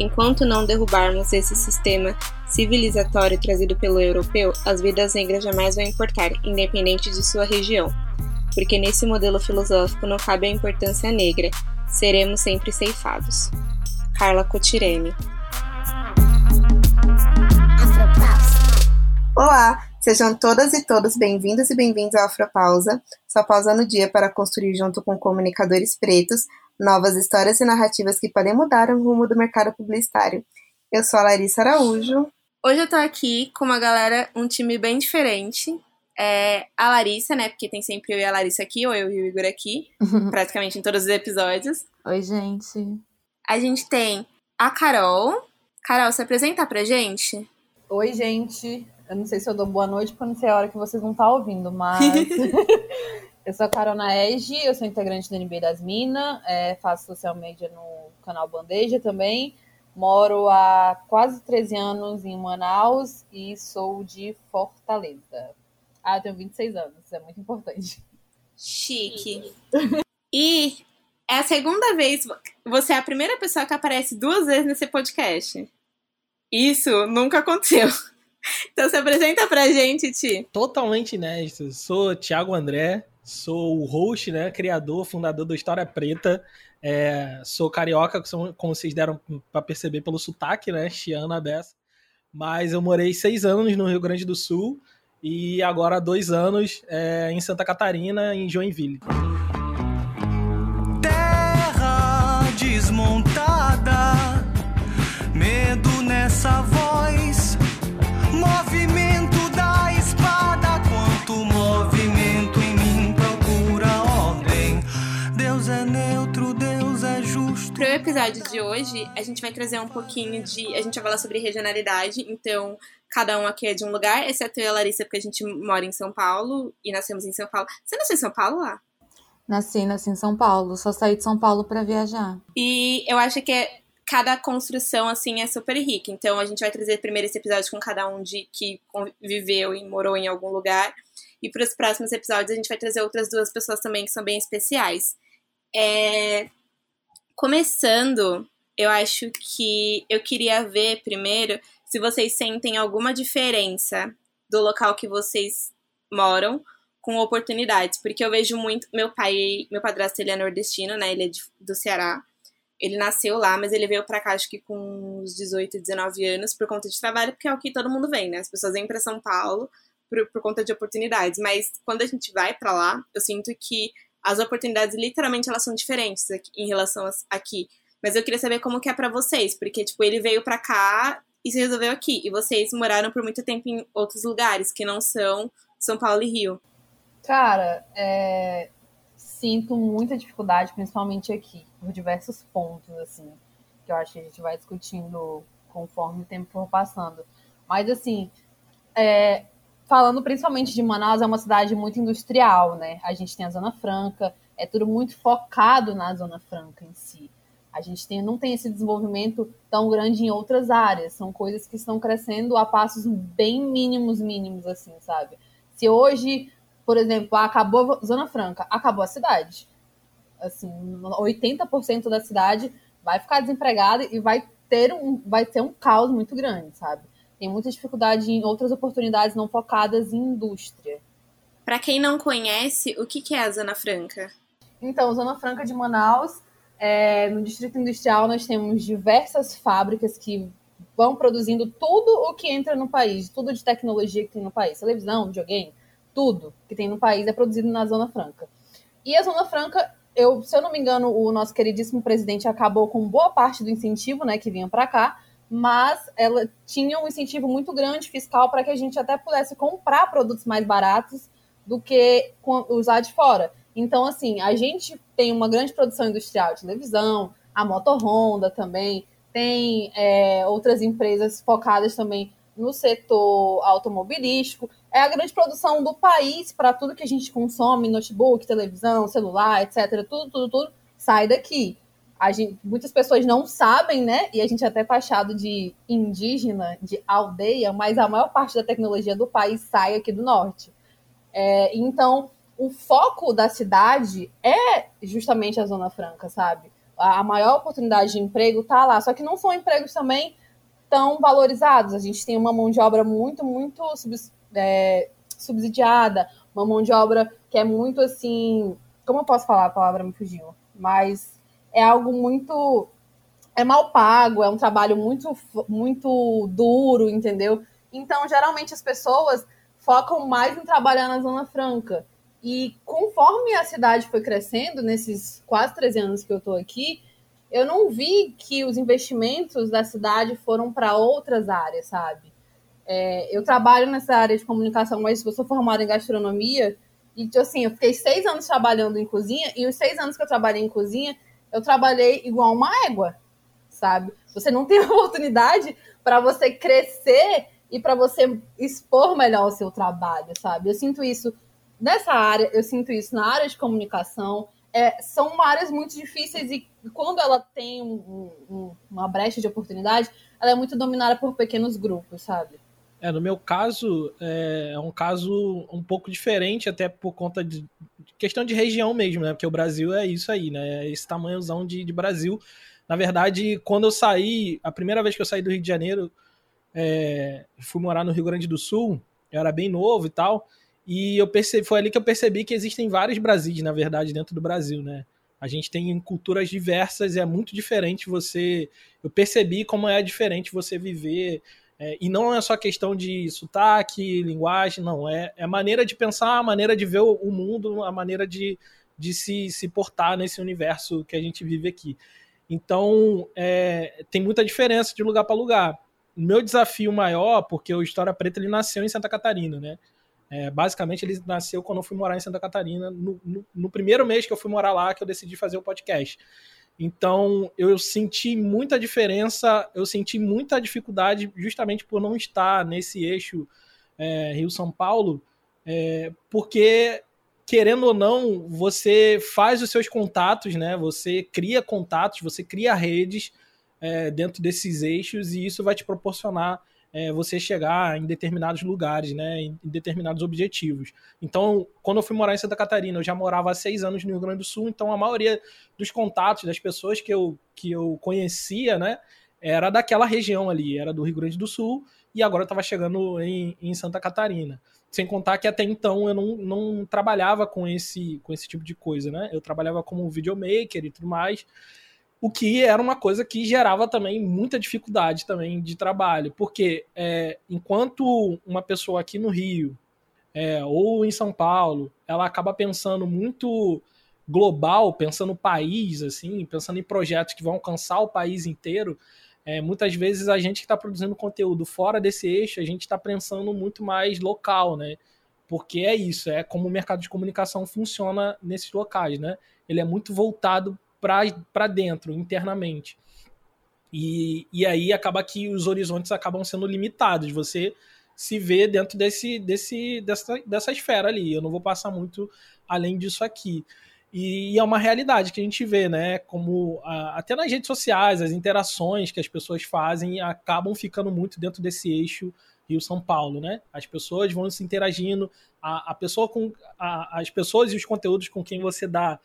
Enquanto não derrubarmos esse sistema civilizatório trazido pelo europeu, as vidas negras jamais vão importar, independente de sua região. Porque nesse modelo filosófico não cabe a importância negra, seremos sempre ceifados. Carla Cotirene. Olá, sejam todas e todos bem-vindas e bem-vindos ao Afropausa, sua pausa no dia para construir junto com comunicadores pretos novas histórias e narrativas que podem mudar o rumo do mercado publicitário. Eu sou a Larissa Araújo. Hoje eu tô aqui com uma galera, um time bem diferente. É a Larissa, né? Porque tem sempre eu e a Larissa aqui, ou eu e o Igor aqui, praticamente em todos os episódios. Oi, gente. A gente tem a Carol. Carol, se apresenta pra gente? Oi, gente. Eu não sei se eu dou boa noite, porque eu não sei a hora que vocês vão estar ouvindo, mas Eu sou a Carol Naege, eu sou integrante do NB das Minas, é, faço social media no canal Bandeja também. Moro há quase 13 anos em Manaus e sou de Fortaleza. Ah, eu tenho 26 anos, isso é muito importante. Chique. e é a segunda vez, você é a primeira pessoa que aparece duas vezes nesse podcast. Isso nunca aconteceu. Então se apresenta pra gente, Ti. Totalmente inédito. Sou Thiago André, sou o host, né, criador, fundador do História Preta. É, sou carioca, como vocês deram para perceber pelo sotaque, né, Chiana Bessa. Mas eu morei seis anos no Rio Grande do Sul e agora dois anos é, em Santa Catarina, em Joinville. Terra desmontada, medo nessa voz, episódio de hoje, a gente vai trazer um pouquinho de. A gente vai falar sobre regionalidade, então cada um aqui é de um lugar, exceto eu e a Larissa, porque a gente mora em São Paulo e nascemos em São Paulo. Você nasceu em São Paulo lá? Nasci, nasci em São Paulo. Só saí de São Paulo para viajar. E eu acho que é, cada construção, assim, é super rica. Então, a gente vai trazer primeiro esse episódio com cada um de que viveu e morou em algum lugar. E para os próximos episódios, a gente vai trazer outras duas pessoas também que são bem especiais. É... Começando, eu acho que eu queria ver primeiro se vocês sentem alguma diferença do local que vocês moram com oportunidades, porque eu vejo muito meu pai, meu padrasto ele é nordestino, né? Ele é de, do Ceará. Ele nasceu lá, mas ele veio para cá acho que com uns 18, 19 anos por conta de trabalho, porque é o que todo mundo vem, né? As pessoas vêm para São Paulo por, por conta de oportunidades, mas quando a gente vai para lá, eu sinto que as oportunidades literalmente elas são diferentes em relação aqui. Mas eu queria saber como que é para vocês, porque tipo, ele veio para cá e se resolveu aqui. E vocês moraram por muito tempo em outros lugares que não são São Paulo e Rio. Cara, é, sinto muita dificuldade, principalmente aqui, por diversos pontos, assim, que eu acho que a gente vai discutindo conforme o tempo for passando. Mas, assim, é, falando principalmente de Manaus, é uma cidade muito industrial, né? A gente tem a Zona Franca, é tudo muito focado na Zona Franca em si. A gente tem, não tem esse desenvolvimento tão grande em outras áreas. São coisas que estão crescendo a passos bem mínimos, mínimos, assim, sabe? Se hoje, por exemplo, acabou a Zona Franca, acabou a cidade. Assim, 80% da cidade vai ficar desempregada e vai ter um, vai ter um caos muito grande, sabe? Tem muita dificuldade em outras oportunidades não focadas em indústria. Para quem não conhece, o que é a Zona Franca? Então, Zona Franca de Manaus é, no Distrito Industrial, nós temos diversas fábricas que vão produzindo tudo o que entra no país, tudo de tecnologia que tem no país, televisão, videogame, tudo que tem no país é produzido na Zona Franca. E a Zona Franca, eu, se eu não me engano, o nosso queridíssimo presidente acabou com boa parte do incentivo né, que vinha para cá, mas ela tinha um incentivo muito grande fiscal para que a gente até pudesse comprar produtos mais baratos do que usar de fora. Então, assim, a gente tem uma grande produção industrial de televisão, a Moto Honda também, tem é, outras empresas focadas também no setor automobilístico. É a grande produção do país para tudo que a gente consome, notebook, televisão, celular, etc. Tudo, tudo, tudo sai daqui. A gente, muitas pessoas não sabem, né? E a gente é até taxado de indígena, de aldeia, mas a maior parte da tecnologia do país sai aqui do norte. É, então, o foco da cidade é justamente a Zona Franca, sabe? a maior oportunidade de emprego está lá. Só que não são empregos também tão valorizados. A gente tem uma mão de obra muito, muito é, subsidiada, uma mão de obra que é muito assim. Como eu posso falar? A palavra me fugiu. Mas é algo muito. É mal pago, é um trabalho muito, muito duro, entendeu? Então, geralmente, as pessoas focam mais em trabalhar na Zona Franca. E conforme a cidade foi crescendo, nesses quase 13 anos que eu estou aqui, eu não vi que os investimentos da cidade foram para outras áreas, sabe? É, eu trabalho nessa área de comunicação, mas eu sou formada em gastronomia. E, assim, eu fiquei seis anos trabalhando em cozinha, e os seis anos que eu trabalhei em cozinha, eu trabalhei igual uma égua, sabe? Você não tem oportunidade para você crescer e para você expor melhor o seu trabalho, sabe? Eu sinto isso nessa área, eu sinto isso na área de comunicação. É, são áreas muito difíceis e quando ela tem um, um, uma brecha de oportunidade, ela é muito dominada por pequenos grupos, sabe? É, no meu caso, é, é um caso um pouco diferente, até por conta de, de questão de região mesmo, né? Porque o Brasil é isso aí, né? É esse tamanhozão de, de Brasil. Na verdade, quando eu saí, a primeira vez que eu saí do Rio de Janeiro, é, fui morar no Rio Grande do Sul, eu era bem novo e tal, e eu percebi, foi ali que eu percebi que existem vários Brasis, na verdade, dentro do Brasil, né? A gente tem culturas diversas e é muito diferente você. Eu percebi como é diferente você viver. É, e não é só questão de sotaque, linguagem, não. É, é a maneira de pensar, a maneira de ver o, o mundo, a maneira de, de se, se portar nesse universo que a gente vive aqui. Então, é, tem muita diferença de lugar para lugar o meu desafio maior, porque o História Preta ele nasceu em Santa Catarina, né? É, basicamente, ele nasceu quando eu fui morar em Santa Catarina, no, no, no, primeiro mês que eu fui morar lá, que eu decidi fazer o podcast. Então, eu senti muita diferença, eu senti muita dificuldade justamente por não estar nesse eixo é, Rio-São Paulo, é, porque, querendo ou não, você faz os seus contatos, né? Você cria contatos, você cria redes, é, dentro desses eixos e isso vai te proporcionar é, você chegar em determinados lugares, né, em determinados objetivos. Então, quando eu fui morar em Santa Catarina, eu já morava há seis anos no Rio Grande do Sul, então a maioria dos contatos das pessoas que eu, que eu conhecia, né, era daquela região ali, era do Rio Grande do Sul, e agora estava chegando em, em Santa Catarina. Sem contar que até então eu não, não trabalhava com esse, com esse tipo de coisa, né? Eu trabalhava como videomaker e tudo mais o que era uma coisa que gerava também muita dificuldade também de trabalho, porque é, enquanto uma pessoa aqui no Rio é, ou em São Paulo, ela acaba pensando muito global, pensando no país, assim, pensando em projetos que vão alcançar o país inteiro, é, muitas vezes a gente que está produzindo conteúdo fora desse eixo, a gente está pensando muito mais local, né? Porque é isso, é como o mercado de comunicação funciona nesses locais, né? Ele é muito voltado para dentro, internamente. E, e aí acaba que os horizontes acabam sendo limitados. Você se vê dentro desse, desse, dessa, dessa esfera ali. Eu não vou passar muito além disso aqui. E, e é uma realidade que a gente vê, né? Como a, até nas redes sociais, as interações que as pessoas fazem acabam ficando muito dentro desse eixo Rio-São Paulo, né? As pessoas vão se interagindo, a, a pessoa com a, as pessoas e os conteúdos com quem você dá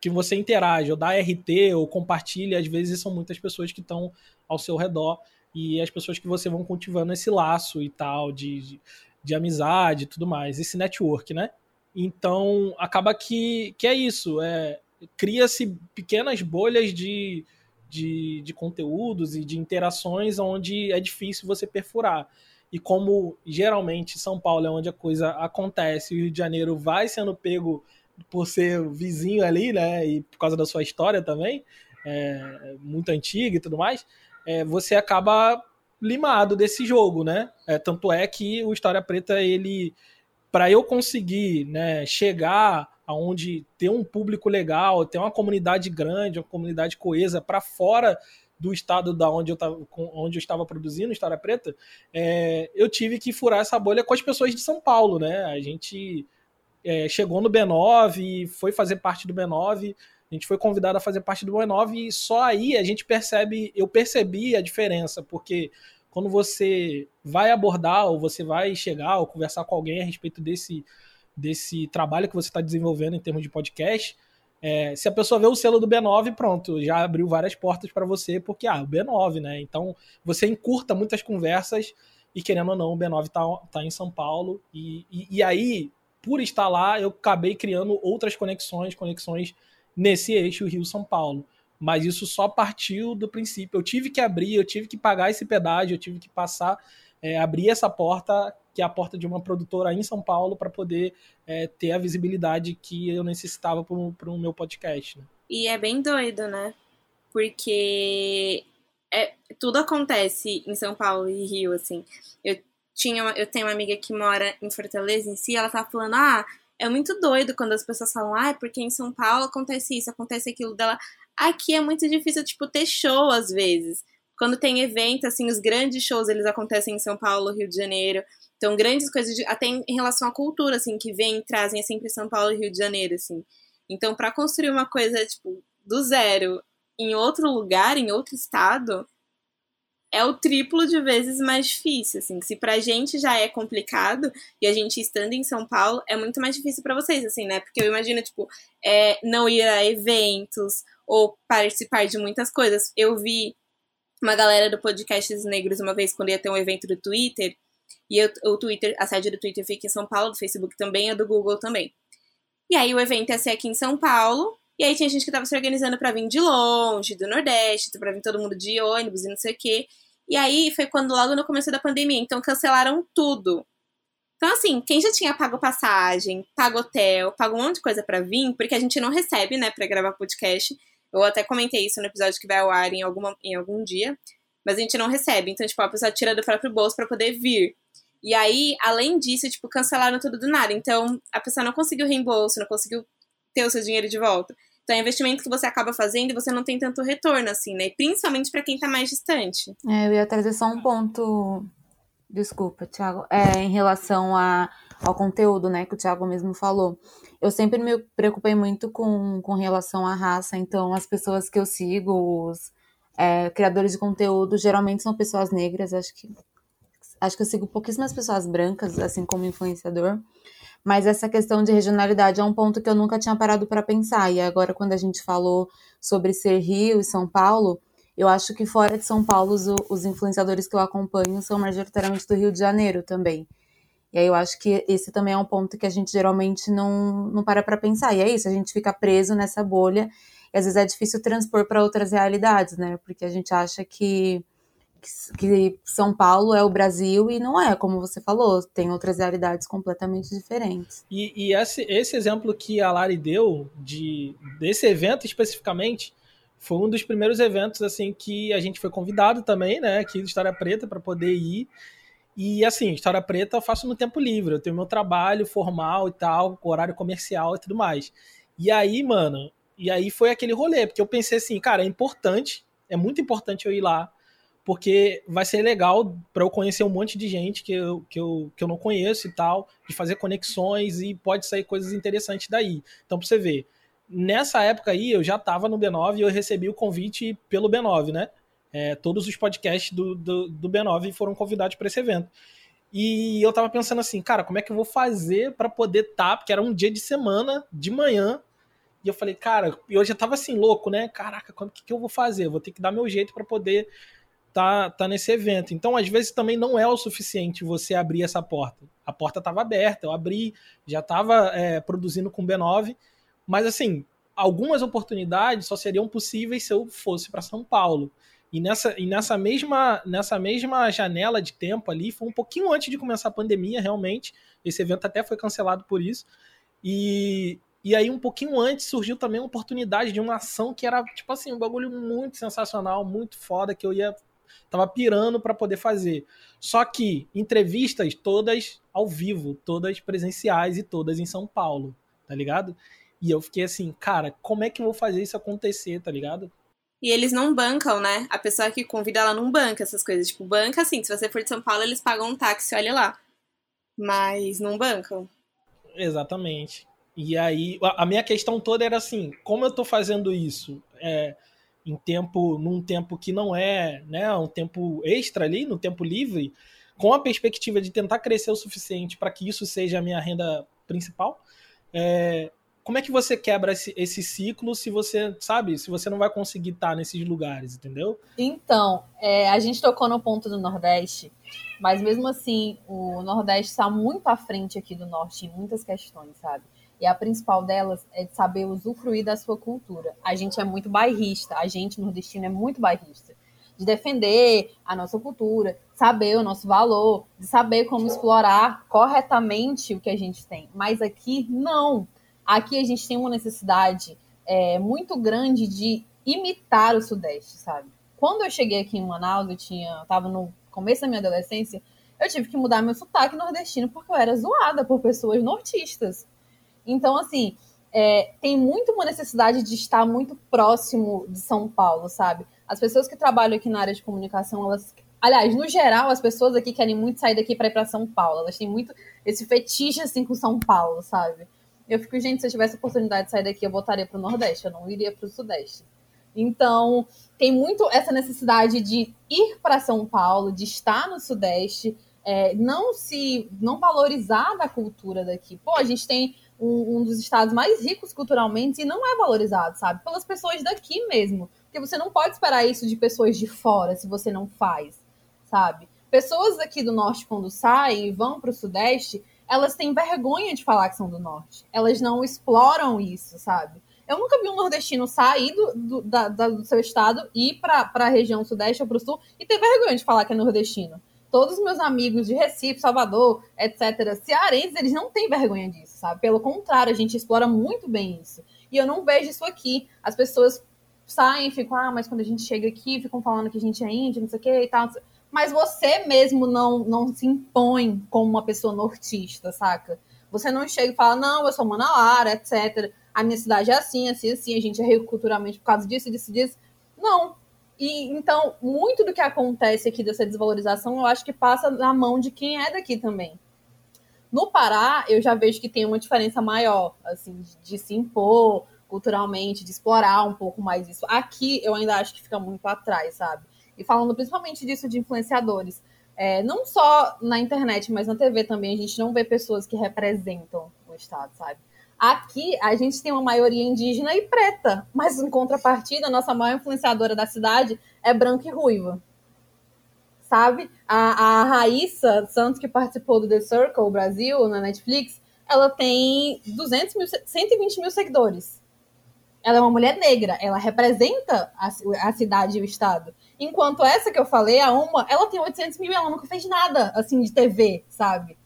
que você interage, ou dá RT, ou compartilha, às vezes são muitas pessoas que estão ao seu redor e as pessoas que você vão cultivando esse laço e tal, de, de, de amizade e tudo mais, esse network, né? Então, acaba que, que é isso, é, cria-se pequenas bolhas de, de, de conteúdos e de interações onde é difícil você perfurar. E como geralmente São Paulo é onde a coisa acontece o Rio de Janeiro vai sendo pego por ser vizinho ali, né, e por causa da sua história também, é, muito antiga e tudo mais, é, você acaba limado desse jogo, né? É, tanto é que o História Preta, ele, para eu conseguir, né, chegar aonde ter um público legal, ter uma comunidade grande, uma comunidade coesa para fora do estado da onde eu, tava, onde eu estava produzindo História Preta, é, eu tive que furar essa bolha com as pessoas de São Paulo, né? A gente é, chegou no B9, foi fazer parte do B9, a gente foi convidado a fazer parte do B9 e só aí a gente percebe, eu percebi a diferença, porque quando você vai abordar ou você vai chegar ou conversar com alguém a respeito desse, desse trabalho que você está desenvolvendo em termos de podcast, É, se a pessoa vê o selo do B9, pronto, já abriu várias portas para você, porque, ah, o B9, né? Então, você encurta muitas conversas e, querendo ou não, o B9 tá, tá em São Paulo. E, e, e aí, por estar lá, eu acabei criando outras conexões, conexões nesse eixo Rio-São Paulo. Mas isso só partiu do princípio. Eu tive que abrir, eu tive que pagar esse pedágio, eu tive que passar, é, abrir essa porta, que é a porta de uma produtora em São Paulo, para poder é, ter a visibilidade que eu necessitava para o meu podcast. Né? E é bem doido, né? Porque é, tudo acontece em São Paulo e Rio, assim. Eu, tinha, eu tenho uma amiga que mora em Fortaleza em si, ela tá falando, ah, é muito doido quando as pessoas falam, ah, porque em São Paulo acontece isso, acontece aquilo dela. Aqui é muito difícil, tipo, ter show às vezes. Quando tem evento, assim, os grandes shows, eles acontecem em São Paulo, Rio de Janeiro. Então, grandes coisas, de, até em relação à cultura, assim, que vem trazem é sempre São Paulo e Rio de Janeiro, assim. Então, para construir uma coisa, tipo, do zero em outro lugar, em outro estado, é o triplo de vezes mais difícil, assim. Se pra gente já é complicado, e a gente estando em São Paulo, é muito mais difícil para vocês, assim, né? Porque eu imagino, tipo, é, não ir a eventos ou participar de muitas coisas. Eu vi uma galera do Podcasts Negros uma vez quando ia ter um evento do Twitter, e eu, o Twitter, a sede do Twitter fica em São Paulo, do Facebook também, a do Google também. E aí o evento ia ser aqui em São Paulo, e aí tinha gente que tava se organizando para vir de longe, do Nordeste, para vir todo mundo de ônibus e não sei o quê. E aí foi quando logo no começo da pandemia, então cancelaram tudo. Então, assim, quem já tinha pago passagem, pago hotel, pago um monte de coisa para vir, porque a gente não recebe, né, pra gravar podcast. Eu até comentei isso no episódio que vai ao ar em, alguma, em algum dia. Mas a gente não recebe. Então, tipo, a pessoa tira do próprio bolso para poder vir. E aí, além disso, tipo, cancelaram tudo do nada. Então, a pessoa não conseguiu reembolso, não conseguiu ter o seu dinheiro de volta. Então é investimento que você acaba fazendo e você não tem tanto retorno, assim, né? Principalmente para quem tá mais distante. É, eu ia trazer só um ponto. Desculpa, Thiago. É, em relação a, ao conteúdo, né, que o Thiago mesmo falou. Eu sempre me preocupei muito com, com relação à raça, então as pessoas que eu sigo, os é, criadores de conteúdo, geralmente são pessoas negras, acho que acho que eu sigo pouquíssimas pessoas brancas, assim como influenciador. Mas essa questão de regionalidade é um ponto que eu nunca tinha parado para pensar. E agora, quando a gente falou sobre ser Rio e São Paulo, eu acho que fora de São Paulo, os, os influenciadores que eu acompanho são majoritariamente do Rio de Janeiro também. E aí eu acho que esse também é um ponto que a gente geralmente não, não para para pensar. E é isso, a gente fica preso nessa bolha. E às vezes é difícil transpor para outras realidades, né? Porque a gente acha que que São Paulo é o Brasil e não é, como você falou, tem outras realidades completamente diferentes. E, e esse, esse, exemplo que a Lari deu de desse evento especificamente foi um dos primeiros eventos assim que a gente foi convidado também, né, aqui do História Preta para poder ir. E assim, História Preta eu faço no tempo livre, eu tenho meu trabalho formal e tal, horário comercial e tudo mais. E aí, mano, e aí foi aquele rolê, porque eu pensei assim, cara, é importante, é muito importante eu ir lá porque vai ser legal para eu conhecer um monte de gente que eu, que, eu, que eu não conheço e tal, de fazer conexões e pode sair coisas interessantes daí. Então, para você ver, nessa época aí eu já estava no B9 e eu recebi o convite pelo B9, né? É, todos os podcasts do, do, do B9 foram convidados para esse evento. E eu tava pensando assim, cara, como é que eu vou fazer para poder estar? Tá? Porque era um dia de semana, de manhã, e eu falei, cara, eu já tava assim, louco, né? Caraca, o que, que eu vou fazer? Eu vou ter que dar meu jeito para poder tá, tá nesse evento. Então, às vezes, também não é o suficiente você abrir essa porta. A porta estava aberta, eu abri, já estava é, produzindo com B9, mas assim, algumas oportunidades só seriam possíveis se eu fosse para São Paulo. E nessa, e nessa mesma nessa mesma janela de tempo ali, foi um pouquinho antes de começar a pandemia, realmente. Esse evento até foi cancelado por isso. E, e aí, um pouquinho antes, surgiu também uma oportunidade de uma ação que era, tipo assim, um bagulho muito sensacional, muito foda, que eu ia Tava pirando para poder fazer. Só que entrevistas todas ao vivo, todas presenciais e todas em São Paulo, tá ligado? E eu fiquei assim, cara, como é que eu vou fazer isso acontecer, tá ligado? E eles não bancam, né? A pessoa que convida, ela não banca essas coisas. Tipo, banca assim, se você for de São Paulo, eles pagam um táxi, olha lá. Mas não bancam. Exatamente. E aí, a minha questão toda era assim, como eu tô fazendo isso? É, em tempo, num tempo que não é, né, um tempo extra ali, no tempo livre, com a perspectiva de tentar crescer o suficiente para que isso seja a minha renda principal. É, como é que você quebra esse, esse ciclo se você, sabe, se você não vai conseguir estar nesses lugares, entendeu? Então, é, a gente tocou no ponto do Nordeste, mas mesmo assim, o Nordeste está muito à frente aqui do Norte em muitas questões, sabe? E a principal delas é de saber usufruir da sua cultura. A gente é muito bairrista, a gente nordestino é muito bairrista. De defender a nossa cultura, saber o nosso valor, de saber como explorar corretamente o que a gente tem. Mas aqui, não. Aqui a gente tem uma necessidade é, muito grande de imitar o Sudeste, sabe? Quando eu cheguei aqui em Manaus, eu tinha, estava no começo da minha adolescência, eu tive que mudar meu sotaque nordestino porque eu era zoada por pessoas nortistas. Então, assim, é, tem muito uma necessidade de estar muito próximo de São Paulo, sabe? As pessoas que trabalham aqui na área de comunicação, elas. Aliás, no geral, as pessoas aqui querem muito sair daqui para ir para São Paulo. Elas têm muito esse fetiche assim com São Paulo, sabe? Eu fico, gente, se eu tivesse oportunidade de sair daqui, eu voltaria para o Nordeste, eu não iria para o Sudeste. Então, tem muito essa necessidade de ir para São Paulo, de estar no Sudeste, é, não se não valorizar da cultura daqui. Pô, a gente tem um, um, dos estados mais ricos culturalmente e não é valorizado, sabe? Pelas pessoas daqui mesmo. Porque você não pode esperar isso de pessoas de fora se você não faz, sabe? Pessoas daqui do norte, quando saem e vão para o sudeste, elas têm vergonha de falar que são do norte. Elas não exploram isso, sabe? Eu nunca vi um nordestino sair do, do, da, do seu estado, ir para a região sudeste ou para o sul e ter vergonha de falar que é nordestino todos os meus amigos de Recife, Salvador, etc., cearenses, eles não têm vergonha disso, sabe? Pelo contrário, a gente explora muito bem isso. E eu não vejo isso aqui. As pessoas saem ficam, ah, mas quando a gente chega aqui, ficam falando que a gente é índio, não sei o que e tal. Mas você mesmo não, não se impõe como uma pessoa nortista, saca? Você não chega e fala, não, eu sou manauara, etc. A minha cidade é assim, assim, assim, a gente é rico culturalmente por causa disso, disso, disso. Não, e então, muito do que acontece aqui dessa desvalorização, eu acho que passa na mão de quem é daqui também. No Pará, eu já vejo que tem uma diferença maior, assim, de, de se impor culturalmente, de explorar um pouco mais isso. Aqui, eu ainda acho que fica muito atrás, sabe? E falando principalmente disso de influenciadores, é, não só na internet, mas na TV também, a gente não vê pessoas que representam o Estado, sabe? Aqui a gente tem uma maioria indígena e preta, mas em contrapartida, a nossa maior influenciadora da cidade é branca e ruiva. Sabe? A, a Raíssa Santos, que participou do The Circle Brasil na Netflix, ela tem 200 mil, 120 mil seguidores. Ela é uma mulher negra, ela representa a, a cidade e o estado. Enquanto essa que eu falei, a uma, ela tem 800 mil e ela nunca fez nada, assim, de TV, sabe?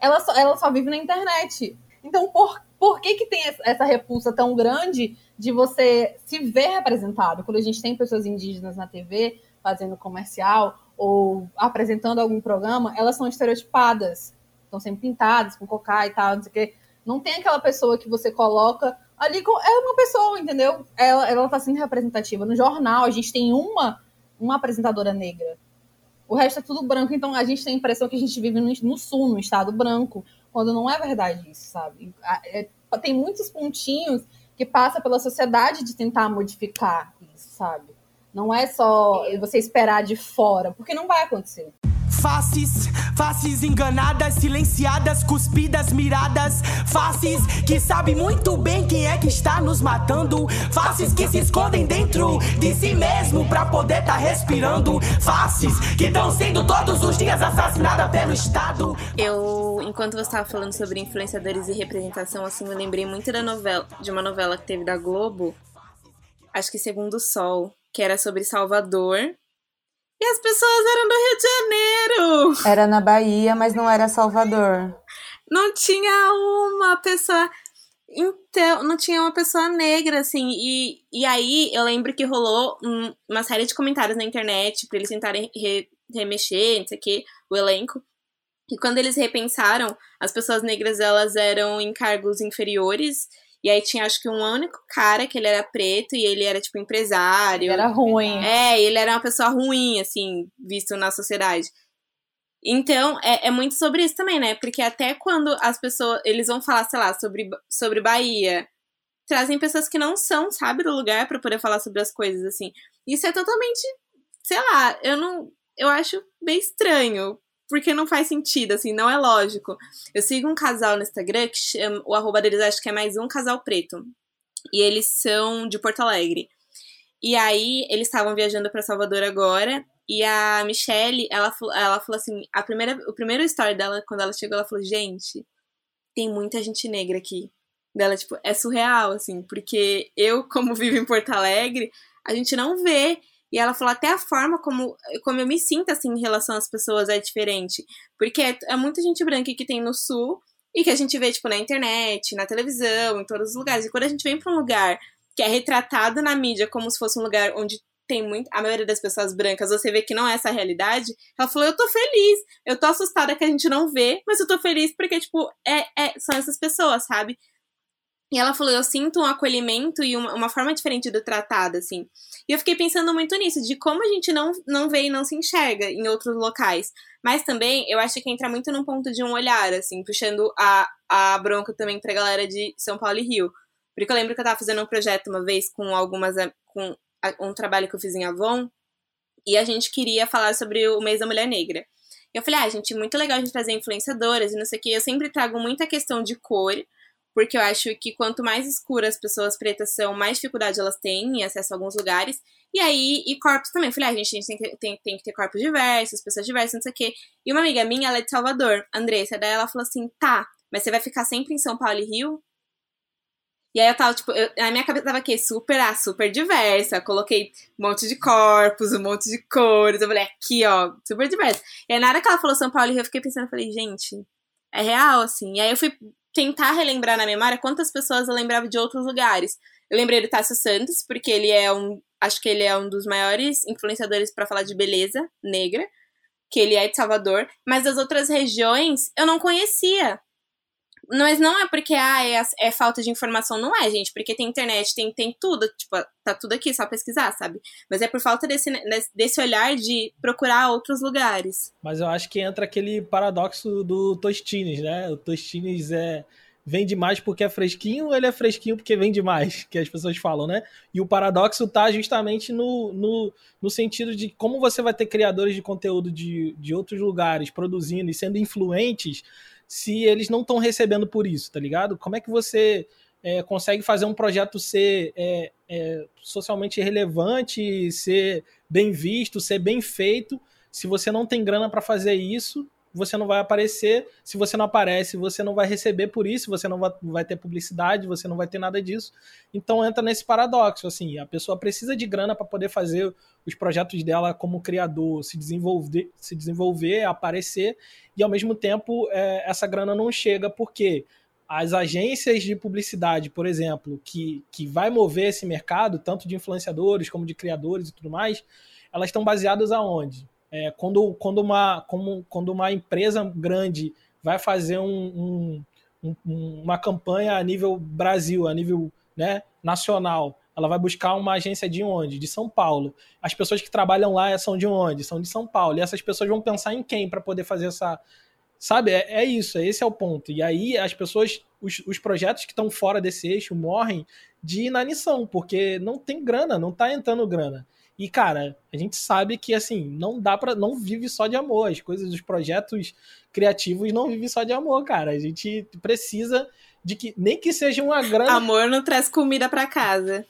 Ela só, ela só vive na internet. Então, por por que, que tem essa repulsa tão grande de você se ver representado? Quando a gente tem pessoas indígenas na TV fazendo comercial ou apresentando algum programa, elas são estereotipadas, estão sempre pintadas com cocá e tal, não sei o quê. Não tem aquela pessoa que você coloca ali, é uma pessoa, entendeu? Ela, ela tá sendo representativa. No jornal, a gente tem uma, uma apresentadora negra. O resto é tudo branco, então a gente tem a impressão que a gente vive no, no sul, no estado branco quando não é verdade isso, sabe? É, tem muitos pontinhos que passa pela sociedade de tentar modificar isso, sabe? Não é só você esperar de fora, porque não vai acontecer. Faces, faces enganadas, silenciadas, cuspidas, miradas. Faces que sabem muito bem quem é que está nos matando. Faces que se escondem dentro de si mesmo pra poder tá respirando. Faces que estão sendo todos os dias assassinadas pelo Estado. Eu, enquanto você estava falando sobre influenciadores e representação, assim, eu lembrei muito da novela, de uma novela que teve da Globo, acho que Segundo o Sol, que era sobre Salvador e as pessoas eram do Rio de Janeiro. Era na Bahia, mas não era Salvador. Não tinha uma pessoa. Então, não tinha uma pessoa negra, assim. E, e aí eu lembro que rolou um, uma série de comentários na internet para eles tentarem re, remexer, não sei o que, o elenco. E quando eles repensaram, as pessoas negras elas eram em cargos inferiores e aí tinha, acho que um único cara que ele era preto e ele era, tipo, empresário. Ele era ruim. É, ele era uma pessoa ruim, assim, visto na sociedade. Então, é, é muito sobre isso também, né? Porque até quando as pessoas, eles vão falar, sei lá, sobre, sobre Bahia, trazem pessoas que não são, sabe, do lugar para poder falar sobre as coisas, assim. Isso é totalmente, sei lá, eu não, eu acho bem estranho. Porque não faz sentido, assim, não é lógico. Eu sigo um casal no Instagram que chama, o arroba deles acho que é mais um casal preto. E eles são de Porto Alegre. E aí, eles estavam viajando para Salvador agora. E a Michelle, ela, ela falou assim: a primeira, o primeiro story dela, quando ela chegou, ela falou: gente, tem muita gente negra aqui. Dela, tipo, é surreal, assim, porque eu, como vivo em Porto Alegre, a gente não vê. E ela falou até a forma como, como eu me sinto, assim, em relação às pessoas é diferente. Porque é, é muita gente branca que tem no sul e que a gente vê, tipo, na internet, na televisão, em todos os lugares. E quando a gente vem pra um lugar que é retratado na mídia como se fosse um lugar onde tem muito, a maioria das pessoas brancas, você vê que não é essa a realidade. Ela falou: Eu tô feliz, eu tô assustada que a gente não vê, mas eu tô feliz porque, tipo, é, é são essas pessoas, sabe? E ela falou: Eu sinto um acolhimento e uma, uma forma diferente do tratado, assim. E eu fiquei pensando muito nisso, de como a gente não, não vê e não se enxerga em outros locais. Mas também eu acho que entra muito num ponto de um olhar, assim, puxando a, a bronca também pra galera de São Paulo e Rio. Porque eu lembro que eu tava fazendo um projeto uma vez com algumas. com um trabalho que eu fiz em Avon, e a gente queria falar sobre o mês da mulher negra. E eu falei, ah, gente, muito legal a gente trazer influenciadoras e não sei o que. Eu sempre trago muita questão de cor, porque eu acho que quanto mais escuras as pessoas pretas são, mais dificuldade elas têm em acesso a alguns lugares. E aí, e corpos também. Eu falei, ah, gente, a gente tem que, tem, tem que ter corpos diversos, pessoas diversas, não sei o quê. E uma amiga minha, ela é de Salvador, Andressa, daí ela falou assim, tá, mas você vai ficar sempre em São Paulo e Rio? E aí eu tava, tipo, eu, a minha cabeça tava aqui, super, ah, super diversa. coloquei um monte de corpos, um monte de cores. Eu falei, aqui, ó, super diversa. E aí na hora que ela falou São Paulo, eu fiquei pensando, eu falei, gente, é real, assim. E aí eu fui tentar relembrar na memória quantas pessoas eu lembrava de outros lugares. Eu lembrei do Tássio Santos, porque ele é um. Acho que ele é um dos maiores influenciadores para falar de beleza negra, que ele é de Salvador, mas das outras regiões eu não conhecia. Mas não é porque ah, é, é, falta de informação, não é, gente, porque tem internet, tem, tem tudo, tipo, tá tudo aqui, só pesquisar, sabe? Mas é por falta desse, desse olhar de procurar outros lugares. Mas eu acho que entra aquele paradoxo do Tostines, né? O Tostines é vende mais porque é fresquinho, ele é fresquinho porque vende mais, que as pessoas falam, né? E o paradoxo tá justamente no, no, no sentido de como você vai ter criadores de conteúdo de, de outros lugares produzindo e sendo influentes se eles não estão recebendo por isso, tá ligado? Como é que você é, consegue fazer um projeto ser é, é, socialmente relevante, ser bem visto, ser bem feito, se você não tem grana para fazer isso você não vai aparecer. Se você não aparece, você não vai receber por isso, você não vai, ter publicidade, você não vai ter nada disso. Então entra nesse paradoxo, assim, a pessoa precisa de grana para poder fazer os projetos dela como criador, se desenvolver, se desenvolver, aparecer, e ao mesmo tempo é, essa grana não chega porque as agências de publicidade, por exemplo, que, que vai mover esse mercado, tanto de influenciadores como de criadores e tudo mais, elas estão baseadas aonde? É, quando, quando, uma, como, quando uma empresa grande vai fazer um, um, um, uma campanha a nível Brasil, a nível né, nacional, ela vai buscar uma agência de onde? De São Paulo. As pessoas que trabalham lá são de onde? São de São Paulo. E essas pessoas vão pensar em quem para poder fazer essa. Sabe? É, é, isso, esse é o ponto. E aí as pessoas, os, os projetos que estão fora desse eixo morrem de inanição, porque não tem grana, não está entrando grana. E, cara, a gente sabe que, assim, não dá para Não vive só de amor. As coisas, os projetos criativos não vivem só de amor, cara. A gente precisa de que. Nem que seja uma grana. Amor não traz comida para casa.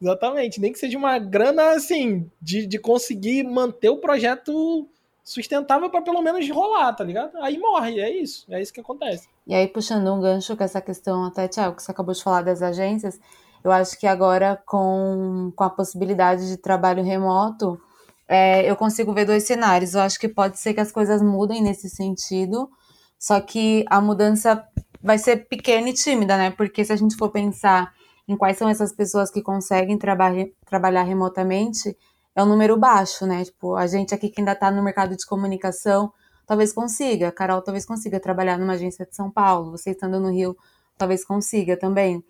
Exatamente. Nem que seja uma grana, assim, de, de conseguir manter o projeto sustentável para pelo menos rolar, tá ligado? Aí morre, é isso. É isso que acontece. E aí, puxando um gancho com essa questão, até, Tiago, que você acabou de falar das agências eu acho que agora, com, com a possibilidade de trabalho remoto, é, eu consigo ver dois cenários. Eu acho que pode ser que as coisas mudem nesse sentido, só que a mudança vai ser pequena e tímida, né? Porque se a gente for pensar em quais são essas pessoas que conseguem traba trabalhar remotamente, é um número baixo, né? Tipo, a gente aqui que ainda está no mercado de comunicação, talvez consiga. A Carol talvez consiga trabalhar numa agência de São Paulo. Você estando no Rio, talvez consiga também.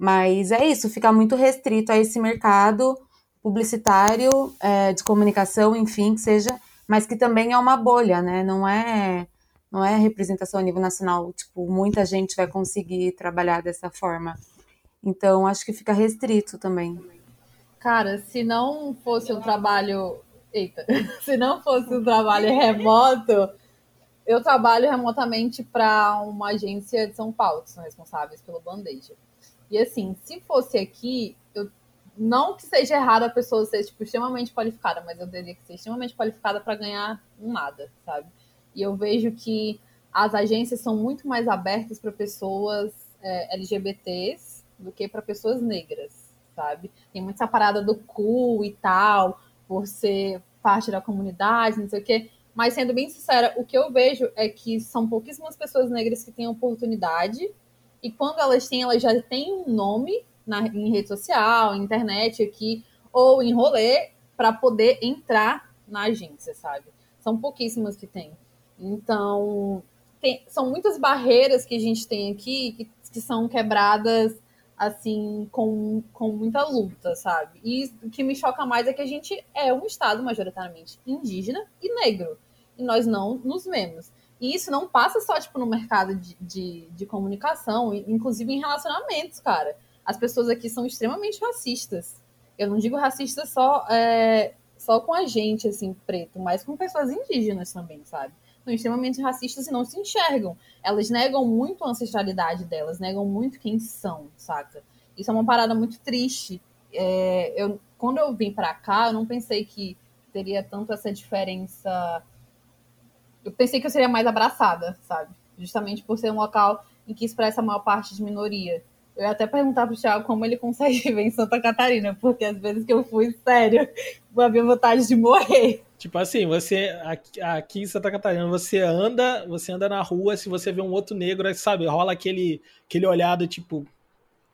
Mas é isso, fica muito restrito a esse mercado publicitário, é, de comunicação, enfim, que seja, mas que também é uma bolha, né? Não é, não é representação a nível nacional. Tipo, muita gente vai conseguir trabalhar dessa forma. Então, acho que fica restrito também. Cara, se não fosse um trabalho Eita, se não fosse um trabalho remoto, eu trabalho remotamente para uma agência de São Paulo, que são responsáveis pelo Bandeja. E assim, se fosse aqui, eu não que seja errado a pessoa ser tipo, extremamente qualificada, mas eu teria que ser extremamente qualificada para ganhar um nada, sabe? E eu vejo que as agências são muito mais abertas para pessoas é, LGBTs do que para pessoas negras, sabe? Tem muita parada do cool e tal, por ser parte da comunidade, não sei o quê. Mas sendo bem sincera, o que eu vejo é que são pouquíssimas pessoas negras que têm oportunidade, e quando elas têm, elas já têm um nome na, em rede social, internet aqui, ou em rolê, para poder entrar na agência, sabe? São pouquíssimas que têm. Então, tem, são muitas barreiras que a gente tem aqui que, que são quebradas assim, com, com muita luta, sabe? E o que me choca mais é que a gente é um estado majoritariamente indígena e negro. E nós não nos vemos. E isso não passa só, tipo, no mercado de, de, de comunicação, inclusive em relacionamentos, cara. As pessoas aqui são extremamente racistas. Eu não digo racista só, é, só com a gente, assim, preto, mas com pessoas indígenas também, sabe? são extremamente racistas e não se enxergam. Elas negam muito a ancestralidade delas, negam muito quem são, saca? Isso é uma parada muito triste. É, eu, quando eu vim para cá, eu não pensei que teria tanto essa diferença. Eu pensei que eu seria mais abraçada, sabe? Justamente por ser um local em que expressa a maior parte de minoria. Eu ia até perguntar pro Thiago como ele consegue viver em Santa Catarina, porque às vezes que eu fui, sério, vou haver vontade de morrer. Tipo assim, você aqui, aqui em Santa Catarina, você anda, você anda na rua, se você vê um outro negro, sabe, rola aquele, aquele olhado, tipo,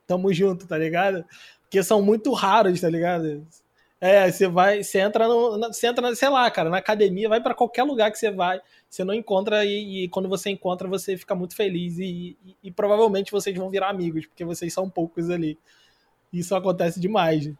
tamo junto, tá ligado? Porque são muito raros, tá ligado? É, você vai, você entra no, você entra, sei lá, cara, na academia, vai para qualquer lugar que você vai, você não encontra e, e, quando você encontra você fica muito feliz e, e, e, provavelmente vocês vão virar amigos, porque vocês são poucos ali. Isso acontece demais.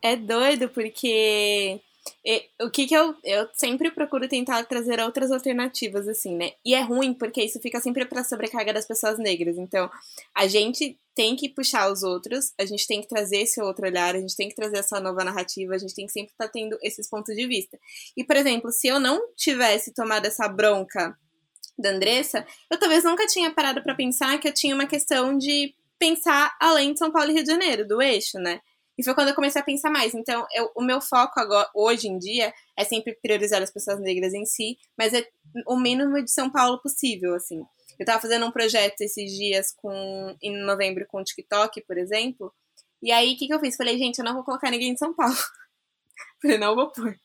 É doido porque e, o que que eu, eu sempre procuro tentar trazer outras alternativas, assim, né? E é ruim porque isso fica sempre pra sobrecarga das pessoas negras. Então, a gente tem que puxar os outros, a gente tem que trazer esse outro olhar, a gente tem que trazer essa nova narrativa, a gente tem que sempre estar tá tendo esses pontos de vista. E, por exemplo, se eu não tivesse tomado essa bronca da Andressa, eu talvez nunca tinha parado para pensar que eu tinha uma questão de pensar além de São Paulo e Rio de Janeiro, do eixo, né? E foi quando eu comecei a pensar mais. Então, eu, o meu foco agora, hoje em dia, é sempre priorizar as pessoas negras em si, mas é o mínimo de São Paulo possível, assim. Eu tava fazendo um projeto esses dias com em novembro com o TikTok, por exemplo. E aí, o que, que eu fiz? Falei, gente, eu não vou colocar ninguém de São Paulo. Falei, não vou pôr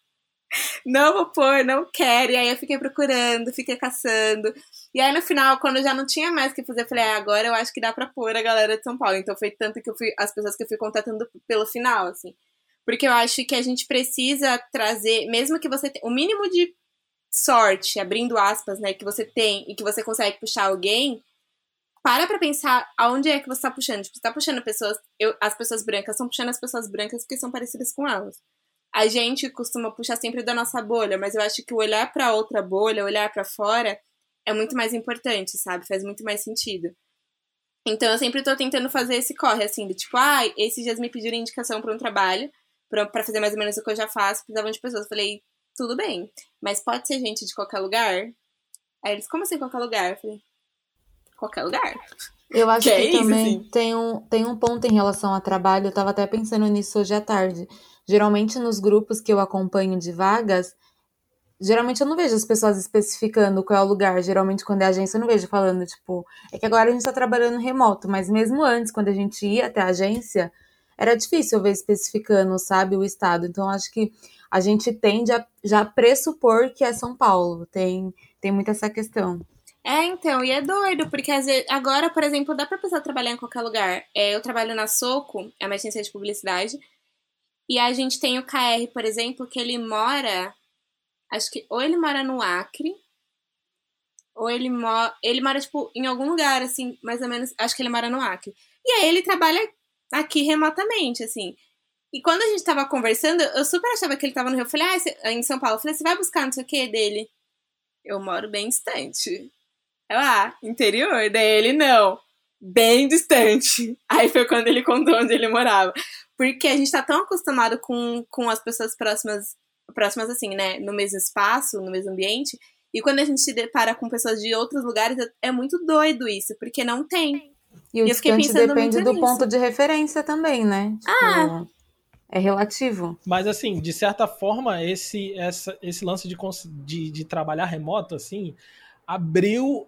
não vou pôr, não quero. E aí eu fiquei procurando, fiquei caçando. E aí no final, quando eu já não tinha mais o que fazer, eu falei, ah, agora eu acho que dá pra pôr a galera de São Paulo. Então foi tanto que eu fui, as pessoas que eu fui contatando pelo final, assim. Porque eu acho que a gente precisa trazer, mesmo que você tenha o mínimo de sorte, abrindo aspas, né, que você tem e que você consegue puxar alguém, para pra pensar aonde é que você tá puxando. Tipo, você tá puxando pessoas, eu, as pessoas brancas estão puxando as pessoas brancas porque são parecidas com elas a gente costuma puxar sempre da nossa bolha, mas eu acho que o olhar para outra bolha, olhar para fora, é muito mais importante, sabe? Faz muito mais sentido. Então eu sempre tô tentando fazer esse corre, assim, de tipo, ah, esses dias me pediram indicação para um trabalho, para fazer mais ou menos o que eu já faço, precisavam de pessoas. Eu falei, tudo bem, mas pode ser gente de qualquer lugar? Aí eles, como assim qualquer lugar? Eu falei, qualquer lugar. Eu acho que, que é também isso, assim? tem, um, tem um ponto em relação a trabalho, eu tava até pensando nisso hoje à tarde. Geralmente nos grupos que eu acompanho de vagas, geralmente eu não vejo as pessoas especificando qual é o lugar. Geralmente, quando é agência, eu não vejo falando, tipo, é que agora a gente tá trabalhando remoto, mas mesmo antes, quando a gente ia até a agência, era difícil ver especificando, sabe, o estado. Então, acho que a gente tende a já pressupor que é São Paulo. Tem, tem muito essa questão. É, então, e é doido, porque vezes, agora, por exemplo, dá pra pessoa trabalhar em qualquer lugar. É, eu trabalho na Soco, é uma agência de publicidade, e a gente tem o KR, por exemplo, que ele mora. Acho que ou ele mora no Acre, ou ele mora. Ele mora, tipo, em algum lugar, assim, mais ou menos. Acho que ele mora no Acre. E aí ele trabalha aqui remotamente, assim. E quando a gente tava conversando, eu super achava que ele tava no Rio. Eu falei, ah, você, em São Paulo. Eu falei, você vai buscar não sei o que dele? Eu moro bem distante. Eu, ah, interior. Daí ele, não. Bem distante. Aí foi quando ele contou onde ele morava. Porque a gente tá tão acostumado com, com as pessoas próximas, próximas assim, né, no mesmo espaço, no mesmo ambiente. E quando a gente se depara com pessoas de outros lugares, é muito doido isso, porque não tem. E o E eu fiquei distante pensando depende do nisso. ponto de referência também, né? Tipo, Ah. É relativo. Mas assim, de certa forma, esse, essa, esse lance de, de, de trabalhar remoto, assim, abriu